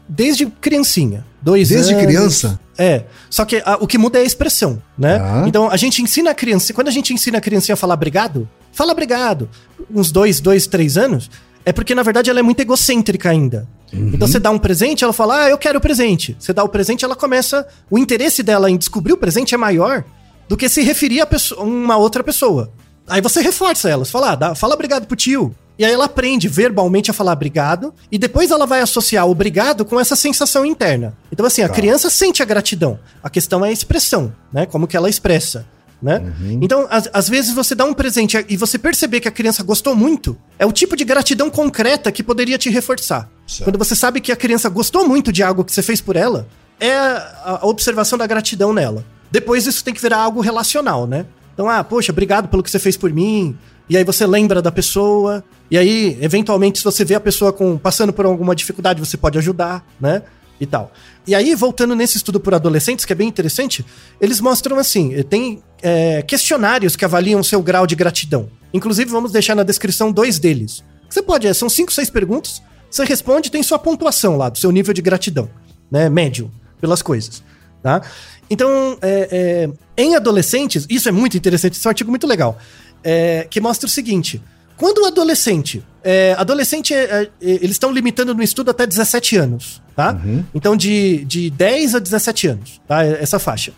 Desde criancinha. Dois Desde anos. criança? É. Só que a, o que muda é a expressão, né? Ah. Então a gente ensina a criança. Quando a gente ensina a criancinha a falar obrigado, fala obrigado. Uns dois, dois, três anos. É porque, na verdade, ela é muito egocêntrica ainda. Uhum. Então você dá um presente, ela fala, ah, eu quero o presente. Você dá o presente, ela começa. O interesse dela em descobrir o presente é maior do que se referir a pessoa, uma outra pessoa. Aí você reforça ela, você fala, ah, dá, fala obrigado pro tio. E aí ela aprende verbalmente a falar obrigado, e depois ela vai associar o obrigado com essa sensação interna. Então, assim, a tá. criança sente a gratidão. A questão é a expressão, né? Como que ela expressa. Né? Uhum. Então, às, às, vezes você dá um presente e você perceber que a criança gostou muito, é o tipo de gratidão concreta que poderia te reforçar. Certo. Quando você sabe que a criança gostou muito de algo que você fez por ela, é a, a observação da gratidão nela. Depois isso tem que virar algo relacional, né? Então, ah, poxa, obrigado pelo que você fez por mim. E aí você lembra da pessoa. E aí, eventualmente, se você vê a pessoa com, passando por alguma dificuldade, você pode ajudar, né? E tal. E aí, voltando nesse estudo por adolescentes, que é bem interessante, eles mostram assim: tem é, questionários que avaliam seu grau de gratidão. Inclusive, vamos deixar na descrição dois deles. Você pode, são cinco, seis perguntas, você responde tem sua pontuação lá, do seu nível de gratidão, né? Médio, pelas coisas. Tá? Então, é, é, em adolescentes, isso é muito interessante, esse é um artigo muito legal, é, que mostra o seguinte: quando o adolescente. É, adolescente, é, é, eles estão limitando no estudo até 17 anos, tá? Uhum. Então, de, de 10 a 17 anos, tá? Essa faixa.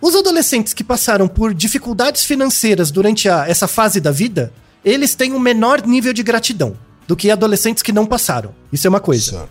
Os adolescentes que passaram por dificuldades financeiras durante a, essa fase da vida, eles têm um menor nível de gratidão do que adolescentes que não passaram. Isso é uma coisa.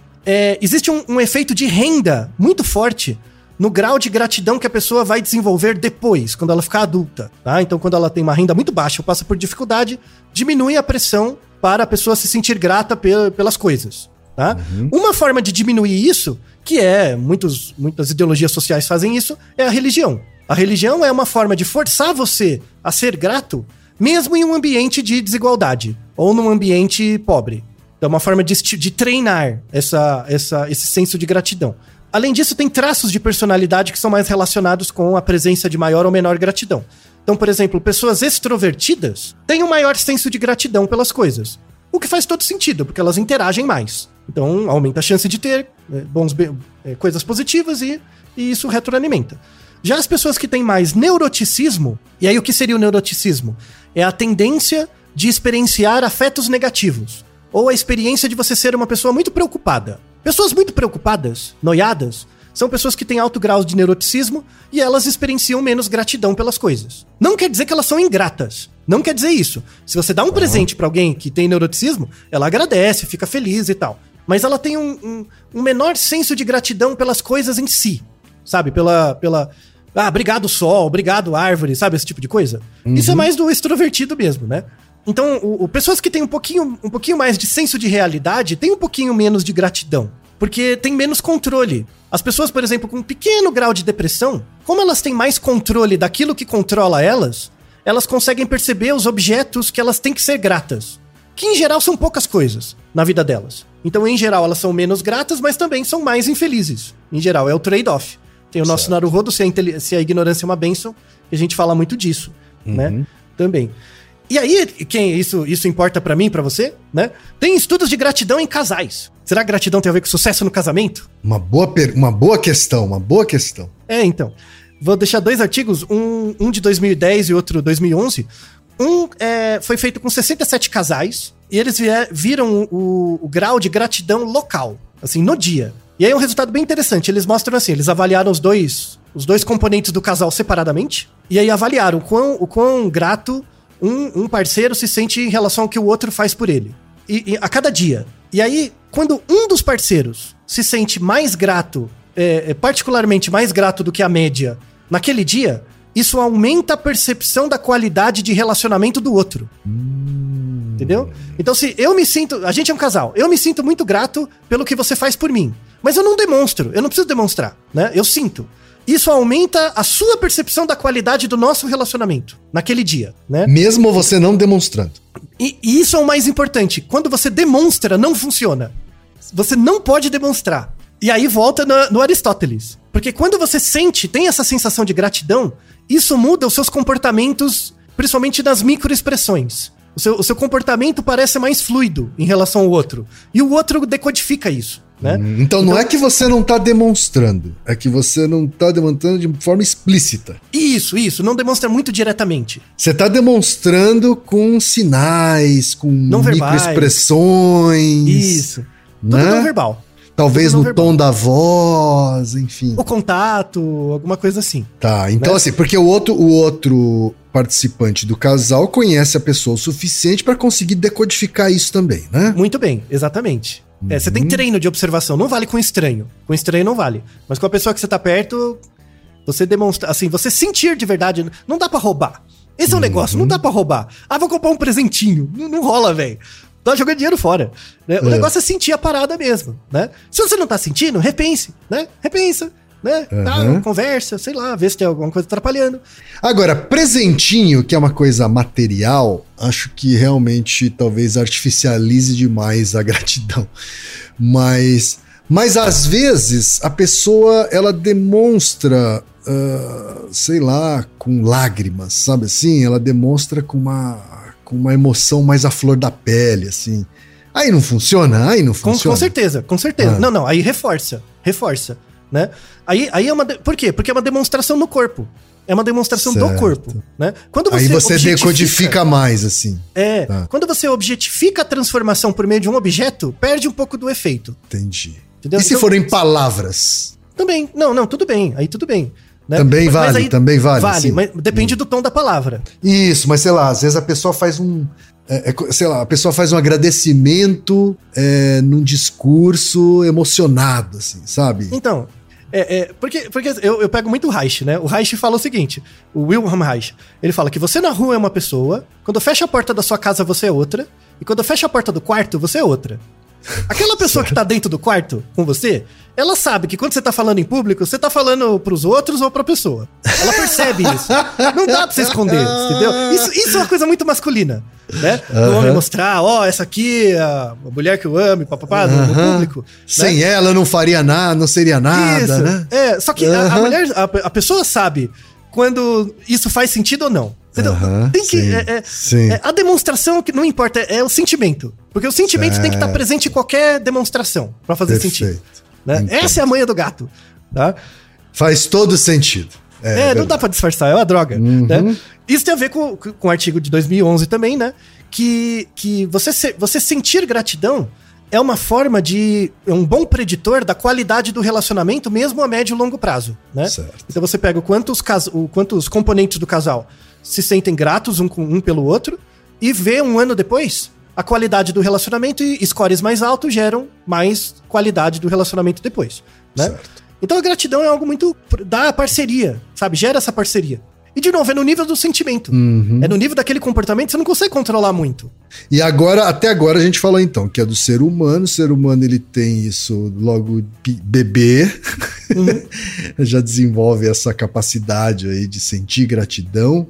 Existe um, um efeito de renda muito forte no grau de gratidão que a pessoa vai desenvolver depois, quando ela ficar adulta, tá? Então, quando ela tem uma renda muito baixa ou passa por dificuldade, diminui a pressão para a pessoa se sentir grata pelas coisas, tá? Uhum. Uma forma de diminuir isso, que é, muitos, muitas ideologias sociais fazem isso, é a religião. A religião é uma forma de forçar você a ser grato, mesmo em um ambiente de desigualdade ou num ambiente pobre. É uma forma de, de treinar essa, essa, esse senso de gratidão. Além disso, tem traços de personalidade que são mais relacionados com a presença de maior ou menor gratidão. Então, por exemplo, pessoas extrovertidas têm um maior senso de gratidão pelas coisas. O que faz todo sentido, porque elas interagem mais. Então, aumenta a chance de ter né, bons, é, coisas positivas e, e isso retroalimenta. Já as pessoas que têm mais neuroticismo, e aí o que seria o neuroticismo? É a tendência de experienciar afetos negativos, ou a experiência de você ser uma pessoa muito preocupada. Pessoas muito preocupadas, noiadas, são pessoas que têm alto grau de neuroticismo e elas experienciam menos gratidão pelas coisas. Não quer dizer que elas são ingratas. Não quer dizer isso. Se você dá um uhum. presente para alguém que tem neuroticismo, ela agradece, fica feliz e tal. Mas ela tem um, um, um, menor senso de gratidão pelas coisas em si. Sabe? Pela. pela ah, obrigado sol, obrigado árvore, sabe? Esse tipo de coisa. Uhum. Isso é mais do extrovertido mesmo, né? Então, o, o, pessoas que têm um pouquinho, um pouquinho mais de senso de realidade têm um pouquinho menos de gratidão. Porque tem menos controle. As pessoas, por exemplo, com um pequeno grau de depressão, como elas têm mais controle daquilo que controla elas, elas conseguem perceber os objetos que elas têm que ser gratas. Que em geral são poucas coisas na vida delas. Então, em geral, elas são menos gratas, mas também são mais infelizes. Em geral, é o trade-off. Tem o nosso certo. Naruhodo, se a, se a ignorância é uma benção, e a gente fala muito disso, né? uhum. né? Também. E aí, quem isso, isso importa para mim, para você, né? Tem estudos de gratidão em casais. Será que gratidão tem a ver com sucesso no casamento? Uma boa, uma boa questão, uma boa questão. É, então. Vou deixar dois artigos, um, um de 2010 e outro 2011. Um é, foi feito com 67 casais e eles viram o, o grau de gratidão local, assim, no dia. E aí é um resultado bem interessante. Eles mostram assim, eles avaliaram os dois, os dois componentes do casal separadamente e aí avaliaram o quão, o quão grato um, um parceiro se sente em relação ao que o outro faz por ele. E, e a cada dia. E aí, quando um dos parceiros se sente mais grato, é, é, particularmente mais grato do que a média naquele dia, isso aumenta a percepção da qualidade de relacionamento do outro. Hum. Entendeu? Então, se eu me sinto. A gente é um casal. Eu me sinto muito grato pelo que você faz por mim. Mas eu não demonstro. Eu não preciso demonstrar. Né? Eu sinto isso aumenta a sua percepção da qualidade do nosso relacionamento naquele dia, né? Mesmo você não demonstrando. E, e isso é o mais importante. Quando você demonstra, não funciona. Você não pode demonstrar. E aí volta no, no Aristóteles. Porque quando você sente, tem essa sensação de gratidão, isso muda os seus comportamentos, principalmente nas microexpressões. O seu, o seu comportamento parece mais fluido em relação ao outro. E o outro decodifica isso. Né? Hum, então, não então é que você não está demonstrando, é que você não está demonstrando de forma explícita. Isso, isso, não demonstra muito diretamente. Você está demonstrando com sinais, com não microexpressões. Isso. Tudo né? não verbal. Talvez no verbal. tom da voz, enfim. O contato, alguma coisa assim. Tá, então né? assim, porque o outro, o outro participante do casal conhece a pessoa o suficiente para conseguir decodificar isso também, né? Muito bem, exatamente. É, você tem uhum. treino de observação, não vale com estranho. Com estranho não vale. Mas com a pessoa que você tá perto, você demonstra, assim, você sentir de verdade, não dá para roubar. Esse é o um negócio, não dá para roubar. Ah, vou comprar um presentinho. Não, não rola, velho. Tá jogando dinheiro fora. Né? O é. negócio é sentir a parada mesmo, né? Se você não tá sentindo, repense, né? Repensa né? Uhum. Tá, conversa, sei lá, vê se tem alguma coisa atrapalhando. Agora, presentinho, que é uma coisa material, acho que realmente talvez artificialize demais a gratidão. Mas, mas às vezes a pessoa ela demonstra, uh, sei lá, com lágrimas, sabe assim? Ela demonstra com uma, com uma emoção mais à flor da pele, assim. Aí não funciona? Aí não funciona? Com, com certeza, com certeza. Ah. Não, não, aí reforça, reforça né? Aí, aí é uma. De... Por quê? Porque é uma demonstração no corpo. É uma demonstração certo. do corpo, né? Quando você Aí você decodifica mais, assim. É. Tá. Quando você objetifica a transformação por meio de um objeto, perde um pouco do efeito. Entendi. Entendeu? E se então, forem palavras? Também. Não, não, tudo bem. Aí tudo bem. Né? Também mas, vale, mas também vale. Vale, sim. mas depende hum. do tom da palavra. Isso, mas sei lá, às vezes a pessoa faz um. É, é, sei lá, a pessoa faz um agradecimento é, num discurso emocionado, assim, sabe? Então, É, é, porque porque eu, eu pego muito o Reich, né? O Reich fala o seguinte: o Wilhelm Reich. Ele fala que você na rua é uma pessoa, quando fecha a porta da sua casa você é outra, e quando fecha a porta do quarto você é outra. Aquela pessoa que tá dentro do quarto com você, ela sabe que quando você tá falando em público, você tá falando pros outros ou pra pessoa. Ela percebe isso. Não dá pra você esconder, entendeu? Isso, isso é uma coisa muito masculina, né? O Aham. homem mostrar, ó, essa aqui é a mulher que eu amo, papapá, no, no público. né? Sem ela eu não faria nada, não seria nada, Isso. né? É, só que a, a Aham. mulher, a, a pessoa sabe quando isso faz sentido ou não. Entendeu? Tem que. sim, é- é- sim. é a demonstração que não importa, é, o sentimento. Porque o sentimento tem que estar Certo. presente em qualquer demonstração pra fazer sentido. Perfeito. né? Entendo. Essa é a manha do gato. Tá? Faz todo sentido. É, É, não dá pra disfarçar, é uma droga. Uhum. né? Isso tem a ver com, com o artigo de 2011 também, né? Que, que você, se- você sentir gratidão é uma forma de. é um bom preditor da qualidade do relacionamento, mesmo a médio e longo prazo, né? Certo. Então você pega o quanto os, cas- o, quanto os componentes do casal se sentem gratos um, com, um pelo outro e vê um ano depois a qualidade do relacionamento e scores mais altos geram mais qualidade do relacionamento depois, né? Certo. Então a gratidão é algo muito da parceria, sabe? Gera essa parceria. E de novo, é no nível do sentimento. Uhum. É no nível daquele comportamento que você não consegue controlar muito. E agora, até agora a gente falou então que é do ser humano, o ser humano ele tem isso logo bebê, Uhum. já desenvolve essa capacidade aí de sentir gratidão.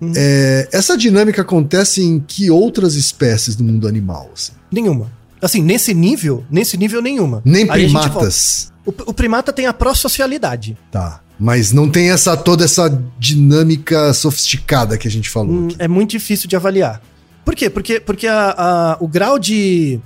Uhum. É, essa dinâmica acontece em que outras espécies do mundo animal? assim? Nenhuma. Assim, nesse nível, nesse nível nenhuma. Nem Aí volta. primatas, O, o primata tem a pró-socialidade. tá? Mas não tem essa toda essa dinâmica sofisticada que a gente falou. Hum, é muito difícil de avaliar. Por quê? Porque, porque a- a- o grau de.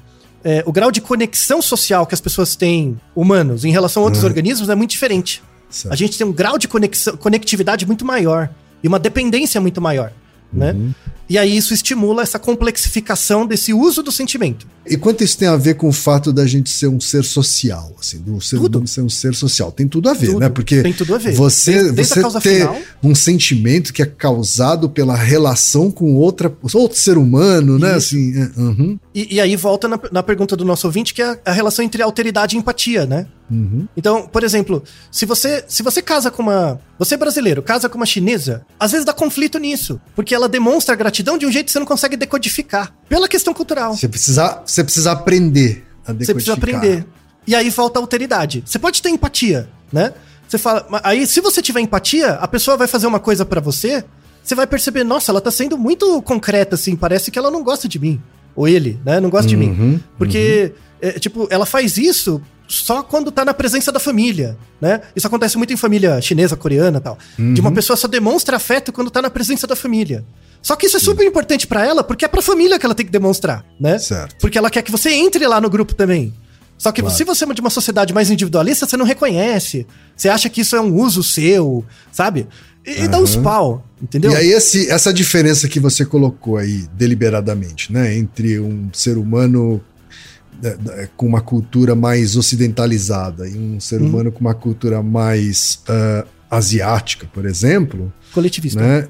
é, o grau de conexão social que as pessoas têm, humanos, em relação a outros Uhum. organismos, é muito diferente. Certo. A gente tem um grau de conexão, conectividade muito maior e uma dependência muito maior, né? Uhum. E aí isso estimula essa complexificação desse uso do sentimento. E quanto isso tem a ver com o fato da gente ser um ser social, assim, do ser Tudo. humano ser um ser social? Tem tudo a ver, Tudo. né? Porque Tem tudo a ver. você, a você ter final. um sentimento que é causado pela relação com outra, outro ser humano, né? Isso. Assim, é, uhum, E, e aí volta na, na pergunta do nosso ouvinte, que é a, a relação entre alteridade e empatia, né? uhum. Então, por exemplo, se você se você casa com uma. Você é brasileiro, casa com uma chinesa, às vezes dá conflito nisso. Porque ela demonstra gratidão de um jeito que você não consegue decodificar. Pela questão cultural. Você precisa, você precisa aprender a Você precisa decodificar. aprender. E aí falta alteridade. Você pode ter empatia, né? Você fala, aí se você tiver empatia, a pessoa vai fazer uma coisa pra você, você vai perceber, nossa, ela tá sendo muito concreta assim, parece que ela não gosta de mim. Ou ele, né? Não gosta de mim. Uhum, Porque, é, tipo, ela faz isso só quando tá na presença da família, né? Isso acontece muito em família chinesa, coreana e tal. De uma pessoa só demonstra afeto quando tá na presença da família. Só que isso é super importante pra ela, porque é pra família que ela tem que demonstrar, né? Certo. Porque ela quer que você entre lá no grupo também. Só que Claro. se você é de uma sociedade mais individualista, você não reconhece. Você acha que isso é um uso seu, sabe? E, e dá uns pau, entendeu? E aí esse, essa diferença que você colocou aí deliberadamente, né, entre um ser humano é, é, com uma cultura mais ocidentalizada e um ser Uhum. humano com uma cultura mais ah, asiática, por exemplo, Coletivista. né?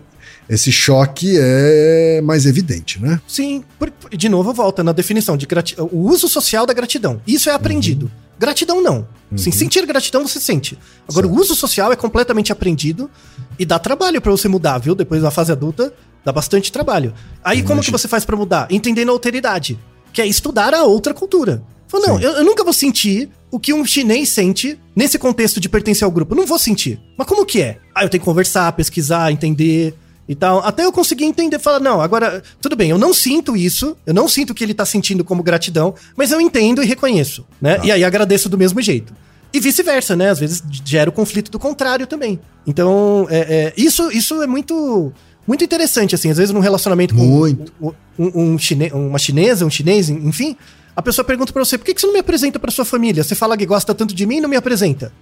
Esse choque é mais evidente, né? Sim, de novo volta na definição de o uso social da gratidão. Isso é aprendido. Gratidão não. Sim, sentir gratidão você sente. Agora, Certo. o uso social é completamente aprendido e dá trabalho pra você mudar, viu? Depois da fase adulta, dá bastante trabalho. Aí, como que você faz pra mudar? Entendendo a alteridade, que é estudar a outra cultura. Fala, não, eu, eu nunca vou sentir o que um chinês sente nesse contexto de pertencer ao grupo. Não vou sentir. Mas como que é? Ah, eu tenho que conversar, pesquisar, entender e tal. Até eu conseguir entender, falar, não, agora, tudo bem, eu não sinto isso, eu não sinto o que ele tá sentindo como gratidão, mas eu entendo e reconheço, né? Tá. E aí agradeço do mesmo jeito. E vice-versa, né? Às vezes gera o conflito do contrário também. Então, é, é, isso, isso é muito, muito interessante, assim. Às vezes num relacionamento com Muito. um, um, um chine, uma chinesa, um chinês, enfim, a pessoa pergunta pra você, por que, que você não me apresenta pra sua família? Você fala que gosta tanto de mim e não me apresenta.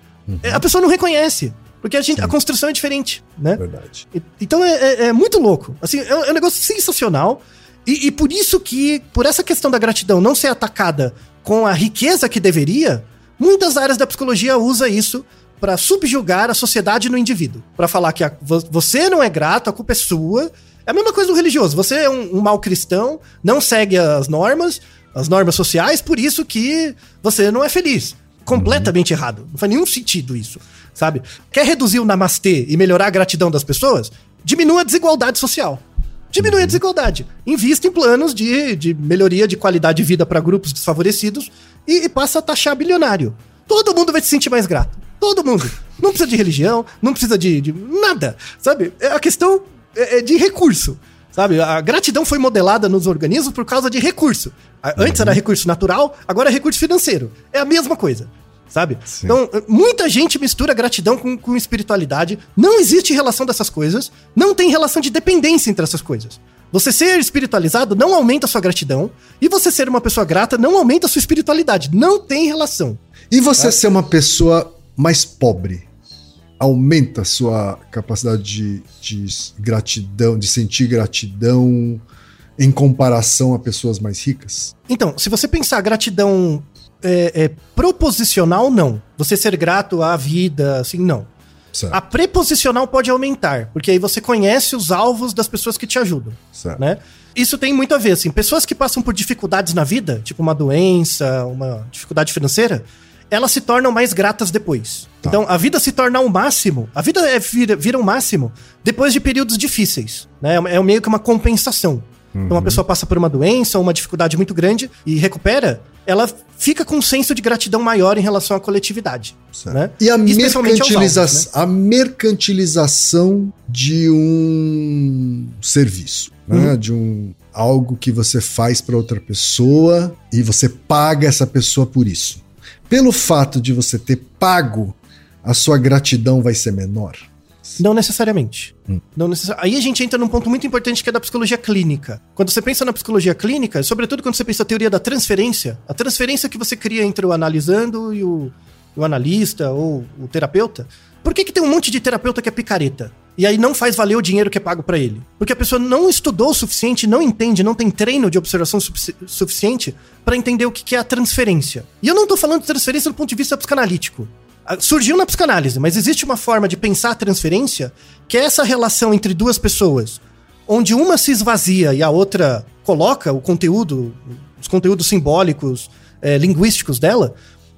É, A pessoa não reconhece. Porque a, gente, a construção é diferente, né? Verdade. E- Então é, é- é muito louco. Assim, é, um- é um negócio sensacional. E, e por isso que, por essa questão da gratidão não ser atacada com a riqueza que deveria, muitas áreas da psicologia usa isso para subjugar a sociedade no indivíduo. Para falar que a- vo- você não é grato, a culpa é sua. É a mesma coisa do religioso. Você é um, um mau cristão, não segue as normas, as normas sociais, por isso que você não é feliz. completamente errado. Não faz nenhum sentido isso, sabe? Quer reduzir o namastê e melhorar a gratidão das pessoas? Diminua a desigualdade social. Diminui a desigualdade. Invista em planos de, de melhoria de qualidade de vida para grupos desfavorecidos e, e passa a taxar bilionário. Todo mundo vai se sentir mais grato. Todo mundo. Não precisa de religião, não precisa de, de nada. Sabe? É a questão é, é de recurso. Sabe? A gratidão foi modelada nos organismos por causa de recurso. Antes era recurso natural, agora é recurso financeiro. É a mesma coisa sabe? Sim. Então, muita gente mistura gratidão com, com espiritualidade. Não existe relação dessas coisas. Não tem relação de dependência entre essas coisas. Você ser espiritualizado não aumenta a sua gratidão. E você ser uma pessoa grata não aumenta a sua espiritualidade. Não tem relação. E você tá? ser uma pessoa mais pobre aumenta a sua capacidade de, de gratidão, de sentir gratidão em comparação a pessoas mais ricas? Então, se você pensar gratidão é, é, proposicional, não. Você ser grato à vida, assim, não. Certo. A preposicional pode aumentar, porque aí você conhece os alvos das pessoas que te ajudam, certo. né? Isso tem muito a ver, assim, pessoas que passam por dificuldades na vida, tipo uma doença, uma dificuldade financeira, elas se tornam mais gratas depois. Tá. Então, a vida se torna o um máximo, a vida é, vira, vira um máximo depois de períodos difíceis, né? É meio que uma compensação. Uhum. Então, uma pessoa passa por uma doença ou uma dificuldade muito grande e recupera, ela fica com um senso de gratidão maior em relação à coletividade. Né? E a, mercantiliza alvos, né? a mercantilização de um serviço, né? Uhum. de um algo que você faz para outra pessoa e você paga essa pessoa por isso. Pelo fato de você ter pago, a sua gratidão vai ser menor. Não necessariamente. Hum. Não necess... Aí a gente entra num ponto muito importante que é da psicologia clínica. Quando você pensa na psicologia clínica, sobretudo quando você pensa na teoria da transferência, a transferência que você cria entre o analisando e o, o analista ou o terapeuta, por que, que tem um monte de terapeuta que é picareta? E aí não faz valer o dinheiro que é pago para ele. Porque a pessoa não estudou o suficiente, não entende, não tem treino de observação sufici suficiente para entender o que, que é a transferência. E eu não tô falando de transferência do ponto de vista psicanalítico surgiu na psicanálise, mas existe uma forma de pensar a transferência que é essa relação entre duas pessoas, onde uma se esvazia e a outra coloca o conteúdo, os conteúdos simbólicos, é, linguísticos dela.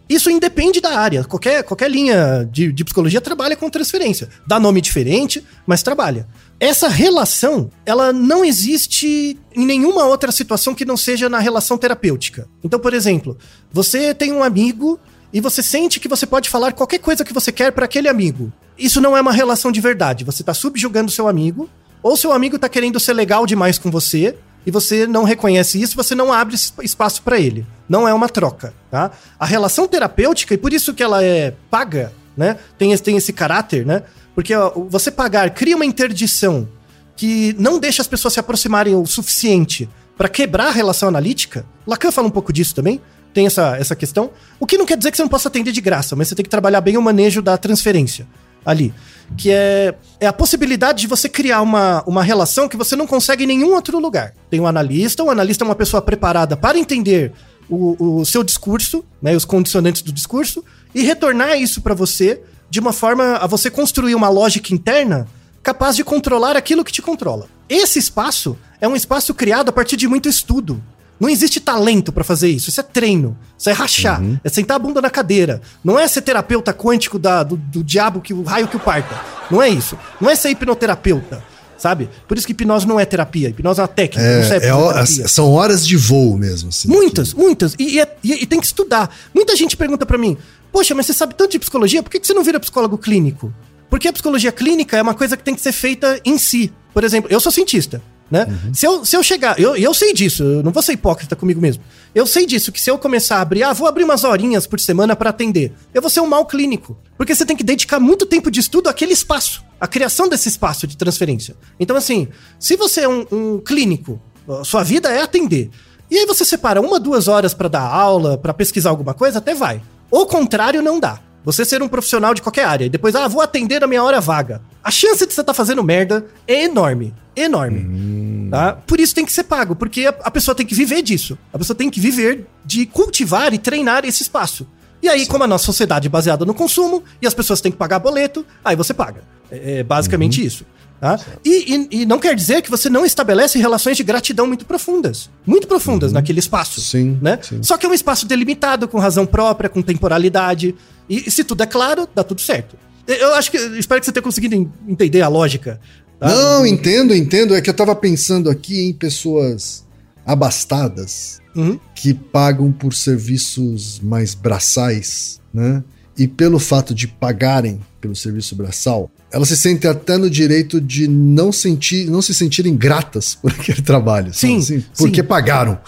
Isso independe da área. Qualquer, qualquer linha de, de psicologia trabalha com transferência. Dá nome diferente, mas trabalha. Essa relação, ela não existe em nenhuma outra situação que não seja na relação terapêutica. Então, por exemplo, você tem um amigo e você sente que você pode falar qualquer coisa que você quer para aquele amigo. Isso não é uma relação de verdade. Você tá subjugando seu amigo, ou seu amigo tá querendo ser legal demais com você, e você não reconhece isso, você não abre espaço para ele. Não é uma troca, tá? A relação terapêutica, e por isso que ela é paga, né? Tem esse, tem esse caráter, né? Porque ó, você pagar cria uma interdição que não deixa as pessoas se aproximarem o suficiente para quebrar a relação analítica. Lacan fala um pouco disso também tem essa, essa questão. O que não quer dizer que você não possa atender de graça, mas você tem que trabalhar bem o manejo da transferência ali. Que é, é a possibilidade de você criar uma, uma relação que você não consegue em nenhum outro lugar. Tem um analista, o analista é uma pessoa preparada para entender o, o seu discurso, né, os condicionantes do discurso, e retornar isso para você de uma forma a você construir uma lógica interna capaz de controlar aquilo que te controla. Esse espaço é um espaço criado a partir de muito estudo. Não existe talento para fazer isso. Isso é treino. Isso é rachar. Uhum. É sentar a bunda na cadeira. Não é ser terapeuta quântico da, do, do diabo que o raio que o parta. Não é isso. Não é ser hipnoterapeuta sabe? Por isso que hipnose não é terapia, hipnose é uma técnica, é, é são horas de voo mesmo. Assim, muitas, muitas. E, e, e, tem que estudar. Muita gente pergunta para mim, poxa, mas você sabe tanto de psicologia, por que, que você não vira psicólogo clínico? Porque a psicologia clínica é uma coisa que tem que ser feita em si. Por exemplo, eu sou cientista né? Uhum. Se, eu, se eu chegar, eu, eu sei disso, eu não vou ser hipócrita comigo mesmo. Eu sei disso, que se eu começar a abrir, ah, vou abrir umas horinhas por semana para atender, eu vou ser um mal clínico. Porque você tem que dedicar muito tempo de estudo àquele espaço, à criação desse espaço de transferência. Então, assim, se você é um, um clínico, sua vida é atender, e aí você separa uma, duas horas para dar aula, para pesquisar alguma coisa, até vai. O contrário não dá. Você ser um profissional de qualquer área e depois, ah, vou atender na minha hora vaga. A chance de você estar tá fazendo merda é enorme. Enorme. Hum. Tá? Por isso tem que ser pago, porque a, a, pessoa tem que viver disso. A pessoa tem que viver de cultivar e treinar esse espaço. E aí, Sim. como a nossa sociedade é baseada no consumo e as pessoas têm que pagar boleto, aí você paga. É, é basicamente uhum. isso. Tá? E, e, e, não quer dizer que você não estabelece relações de gratidão muito profundas. Muito profundas uhum. naquele espaço. Sim, né? Sim. Só que é um espaço delimitado, com razão própria, com temporalidade. E, e se tudo é claro, dá tudo certo. Eu acho que. Espero que você tenha conseguido entender a lógica. Tá? Não, entendo, entendo. É que eu tava pensando aqui em pessoas abastadas uhum. que pagam por serviços mais braçais, né? E pelo fato de pagarem pelo serviço braçal, elas se sentem até no direito de não sentir, não se sentirem gratas por aquele trabalho. Sim, assim, porque sim. pagaram.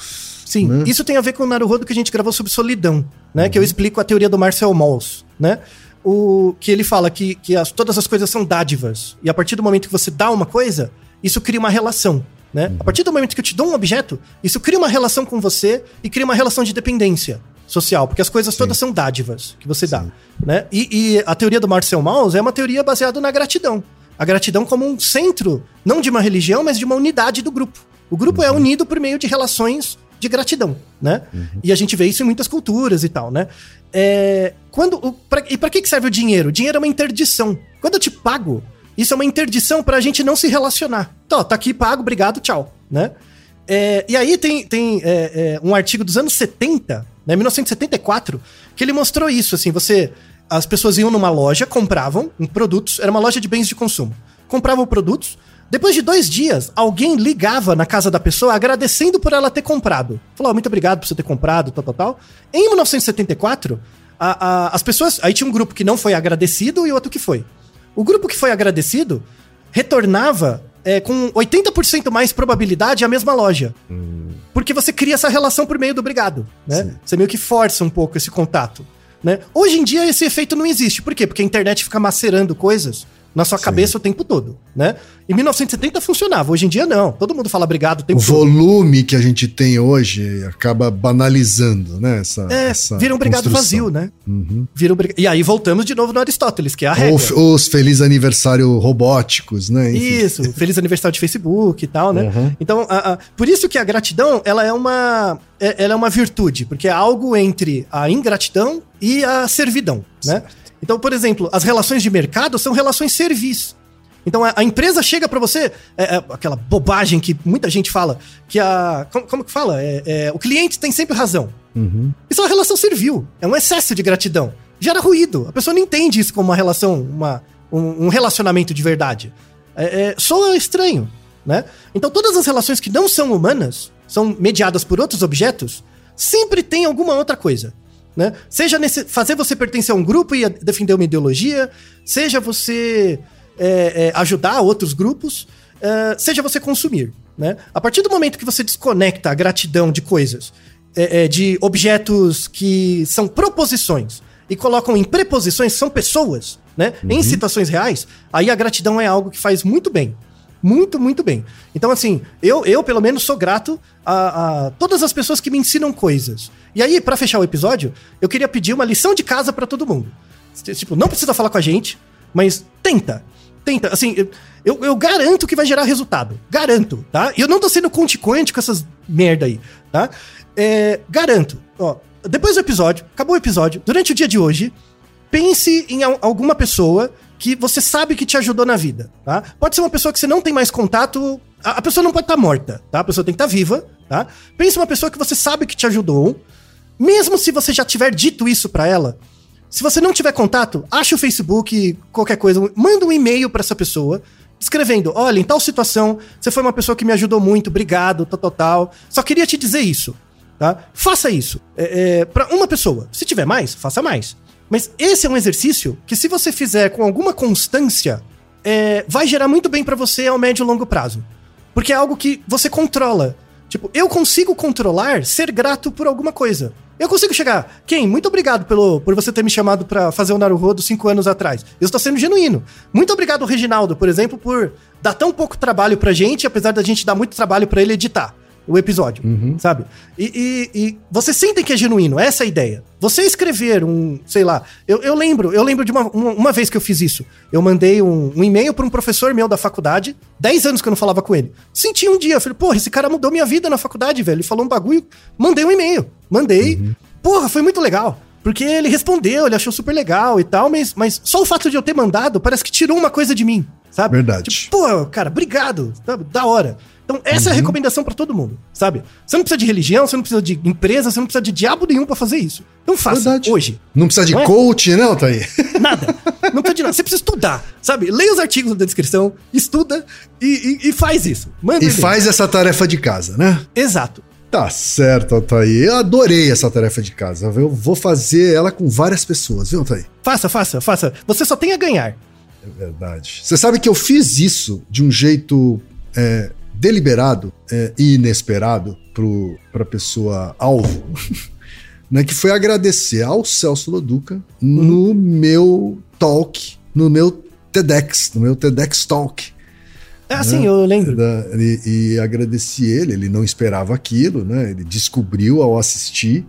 Sim, né? isso tem a ver com o Naruhodo que a gente gravou sobre solidão, né? Uhum. Que eu explico a teoria do Marcel Mauss, né? O que ele fala que, que as, todas as coisas são dádivas. E a partir do momento que você dá uma coisa, isso cria uma relação. Né? Uhum. A partir do momento que eu te dou um objeto, isso cria uma relação com você e cria uma relação de dependência social, porque as coisas Sim. todas são dádivas que você Sim. dá. Né? E, e, a teoria do Marcel Mauss é uma teoria baseada na gratidão. A gratidão como um centro, não de uma religião, mas de uma unidade do grupo. O grupo é uhum. é unido por meio de relações de gratidão, né? Uhum. E a gente vê isso em muitas culturas e tal, né? É, quando, pra, e para que serve o dinheiro? O dinheiro é uma interdição. Quando eu te pago, isso é uma interdição para a gente não se relacionar. Então, tá aqui, pago, obrigado, tchau, né? É, e aí tem, tem é, é um artigo dos anos 70, né, 1974, que ele mostrou isso, assim, você... As pessoas iam numa loja, compravam produtos, era uma loja de bens de consumo. Compravam produtos, depois de dois dias, alguém ligava na casa da pessoa agradecendo por ela ter comprado. Falou, oh, muito obrigado por você ter comprado, tal, tal, tal. Em 1974, a, a, as pessoas... Aí tinha um grupo que não foi agradecido e outro que foi. O grupo que foi agradecido retornava é, com 80% mais probabilidade à mesma loja. Hum. Porque você cria essa relação por meio do obrigado, né? Sim. Você meio que força um pouco esse contato. Né? Hoje em dia esse efeito não existe. Por quê? Porque a internet fica macerando coisas na sua Sim. cabeça o tempo todo, né? Em 1970 funcionava, hoje em dia não. Todo mundo fala obrigado o tempo o todo. O volume que a gente tem hoje acaba banalizando, né? Essa, é, essa vira um obrigado vazio, né? Uhum. Vira um E aí voltamos de novo no Aristóteles, que é a regra. Ou os feliz aniversário robóticos, né? Enfim. Isso, feliz aniversário de Facebook e tal, né? Uhum. Então, a, a, por isso que a gratidão, ela é uma é, ela é uma virtude, porque é algo entre a ingratidão e a servidão, né? certo. né? Então, por exemplo, as relações de mercado são relações serviço. Então a, a empresa chega para você, é, é, aquela bobagem que muita gente fala, que a. Como, como que fala? É, é, o cliente tem sempre razão. Uhum. Isso é uma relação servil, é um excesso de gratidão. Gera ruído. A pessoa não entende isso como uma relação, uma, um, um relacionamento de verdade. É, é, soa estranho, né? Então todas as relações que não são humanas, são mediadas por outros objetos, sempre tem alguma outra coisa. Né? Seja nesse, fazer você pertencer a um grupo e defender uma ideologia, seja você é, é, ajudar outros grupos, é, seja você consumir. Né? A partir do momento que você desconecta a gratidão de coisas, é, é, de objetos que são proposições e colocam em preposições, são pessoas, né? Uhum. em situações reais, aí a gratidão é algo que faz muito bem. Muito, muito bem. Então, assim, eu, eu pelo menos sou grato a, a todas as pessoas que me ensinam coisas. E aí, para fechar o episódio, eu queria pedir uma lição de casa para todo mundo. Tipo, não precisa falar com a gente, mas tenta. Tenta. Assim, eu, eu garanto que vai gerar resultado. Garanto, tá? E eu não tô sendo conte-conte com essas merda aí, tá? É, garanto. Ó, depois do episódio, acabou o episódio, durante o dia de hoje, pense em alguma pessoa que você sabe que te ajudou na vida, tá? Pode ser uma pessoa que você não tem mais contato, a, a pessoa não pode estar tá morta, tá? A pessoa tem que estar tá viva, tá? Pense uma pessoa que você sabe que te ajudou, mesmo se você já tiver dito isso para ela, se você não tiver contato, acha o Facebook, qualquer coisa, manda um e-mail para essa pessoa, escrevendo: olha, em tal situação, você foi uma pessoa que me ajudou muito, obrigado, tal, tal, tal. Só queria te dizer isso, tá? Faça isso. É, é, para uma pessoa. Se tiver mais, faça mais. Mas esse é um exercício que, se você fizer com alguma constância, é, vai gerar muito bem para você ao médio e longo prazo. Porque é algo que você controla. Tipo, eu consigo controlar ser grato por alguma coisa. Eu consigo chegar. Quem? Muito obrigado pelo, por você ter me chamado para fazer o Naruhodo cinco anos atrás. Eu estou sendo genuíno. Muito obrigado, Reginaldo, por exemplo, por dar tão pouco trabalho pra gente, apesar da gente dar muito trabalho para ele editar o episódio, uhum. sabe? E, e, e, você sente que é genuíno, essa é a ideia. Você escrever um, sei lá, eu, eu lembro, eu lembro de uma, uma, uma, vez que eu fiz isso. Eu mandei um, um e-mail para um professor meu da faculdade, 10 anos que eu não falava com ele. Senti um dia, eu falei, porra, esse cara mudou minha vida na faculdade, velho. Ele falou um bagulho, mandei um e-mail, mandei. Uhum. Porra, foi muito legal. Porque ele respondeu, ele achou super legal e tal, mas, mas só o fato de eu ter mandado parece que tirou uma coisa de mim sabe? Verdade. Tipo, pô, cara, obrigado, sabe? Da hora. Então, essa é a recomendação pra todo mundo, sabe? Você não precisa de religião, você não precisa de empresa, você não precisa de diabo nenhum pra fazer isso. Então faça, Verdade. hoje. Não precisa de Não é? coach, não, tá aí. Nada. Não precisa de nada. Você precisa estudar, sabe? Leia os artigos da descrição, estuda e, e- e faz isso. Manda E faz essa tarefa de casa, né? Exato. Tá certo, Altair. Eu adorei essa tarefa de casa. Eu vou fazer ela com várias pessoas, viu, Altair? Faça, faça, faça. Você só tem a ganhar. É verdade. Você sabe que eu fiz isso de um jeito é, deliberado é, e inesperado pro, pra pessoa alvo, né? Que foi agradecer ao Celso Loduca no meu talk, no meu TEDx, no meu TEDx Talk. É assim, eu lembro. Da- e, e agradeci ele, ele não esperava aquilo, né? Ele descobriu ao assistir.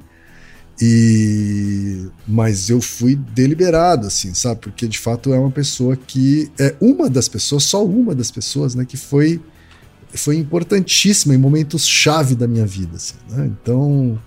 E mas eu fui deliberado, assim, sabe? Porque de fato é uma pessoa que é uma das pessoas, só uma das pessoas, né? Que foi foi importantíssima em momentos chave da minha vida, assim, né? Então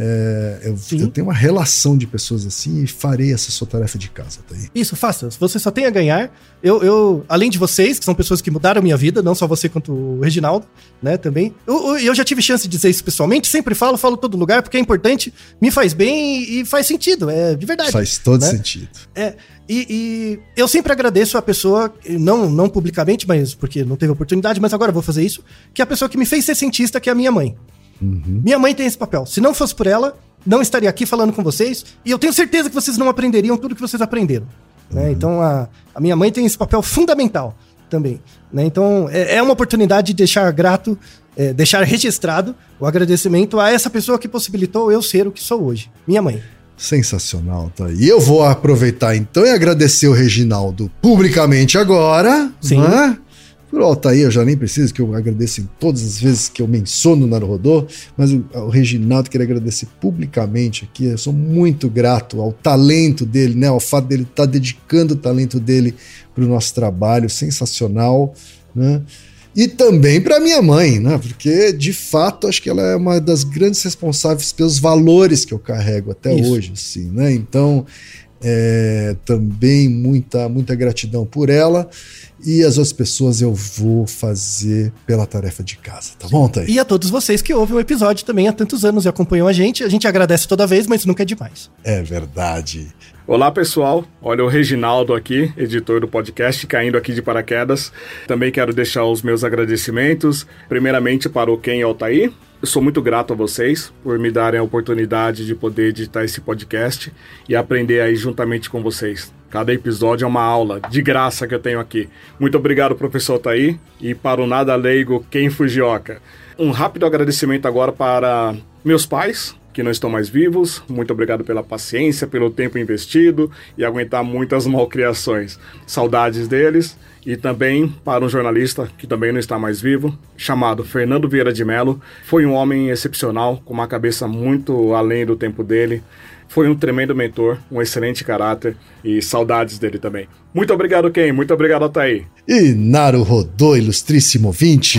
é, eu, eu tenho uma relação de pessoas assim e farei essa sua tarefa de casa, tá aí. Isso, faça. Você só tem a ganhar. Eu, eu, além de vocês, que são pessoas que mudaram a minha vida, não só você quanto o Reginaldo, né, também. Eu, eu- já tive chance de dizer isso pessoalmente, sempre falo, falo em todo lugar, porque é importante, me faz bem e, e faz sentido, é de verdade. Faz todo né? sentido. É, e, e eu sempre agradeço a pessoa, não, não publicamente, mas porque não teve oportunidade, mas agora eu vou fazer isso, que é a pessoa que me fez ser cientista, que é a minha mãe. Uhum. Minha mãe tem esse papel. Se não fosse por ela, não estaria aqui falando com vocês. E eu tenho certeza que vocês não aprenderiam tudo que vocês aprenderam. né? Então a, a minha mãe tem esse papel fundamental também. né? Então é, é uma oportunidade de deixar grato, é, deixar registrado o agradecimento a essa pessoa que possibilitou eu ser o que sou hoje. Minha mãe. Sensacional, tá? E eu vou aproveitar então e agradecer o Reginaldo publicamente agora. Sim. Né? Por Altair, eu já nem preciso que eu agradeça em todas as vezes que eu menciono o Naruhodô, mas o, o Reginaldo queria agradecer publicamente aqui. Eu sou muito grato ao talento dele, né? Ao fato dele estar dedicando o talento dele para o nosso trabalho, sensacional, né? E também para minha mãe, né? Porque de fato acho que ela é uma das grandes responsáveis pelos valores que eu carrego até Isso. hoje, assim, né? Então, é, também muita muita gratidão por ela e as outras pessoas eu vou fazer pela tarefa de casa, tá bom, Thaís? E a todos vocês que ouvem o episódio também há tantos anos e acompanham a gente. A gente agradece toda vez, mas nunca é demais. É verdade. Olá pessoal, olha o Reginaldo aqui, editor do podcast, caindo aqui de paraquedas. Também quero deixar os meus agradecimentos, primeiramente para o Ken Altair. Eu sou muito grato a vocês por me darem a oportunidade de poder editar esse podcast e aprender aí juntamente com vocês. Cada episódio é uma aula de graça que eu tenho aqui. Muito obrigado, professor Altair, e para o nada leigo Ken Fujioka. Um rápido agradecimento agora para meus pais, que não estão mais vivos. Muito obrigado pela paciência, pelo tempo investido e aguentar muitas malcriações. Saudades deles. E também para um jornalista que também não está mais vivo, chamado Fernando Vieira de Mello. Foi um homem excepcional, com uma cabeça muito além do tempo dele. Foi um tremendo mentor, um excelente caráter e saudades dele também. Muito obrigado, Ken. Muito obrigado, Ataí. E Naruhodô, ilustríssimo ouvinte.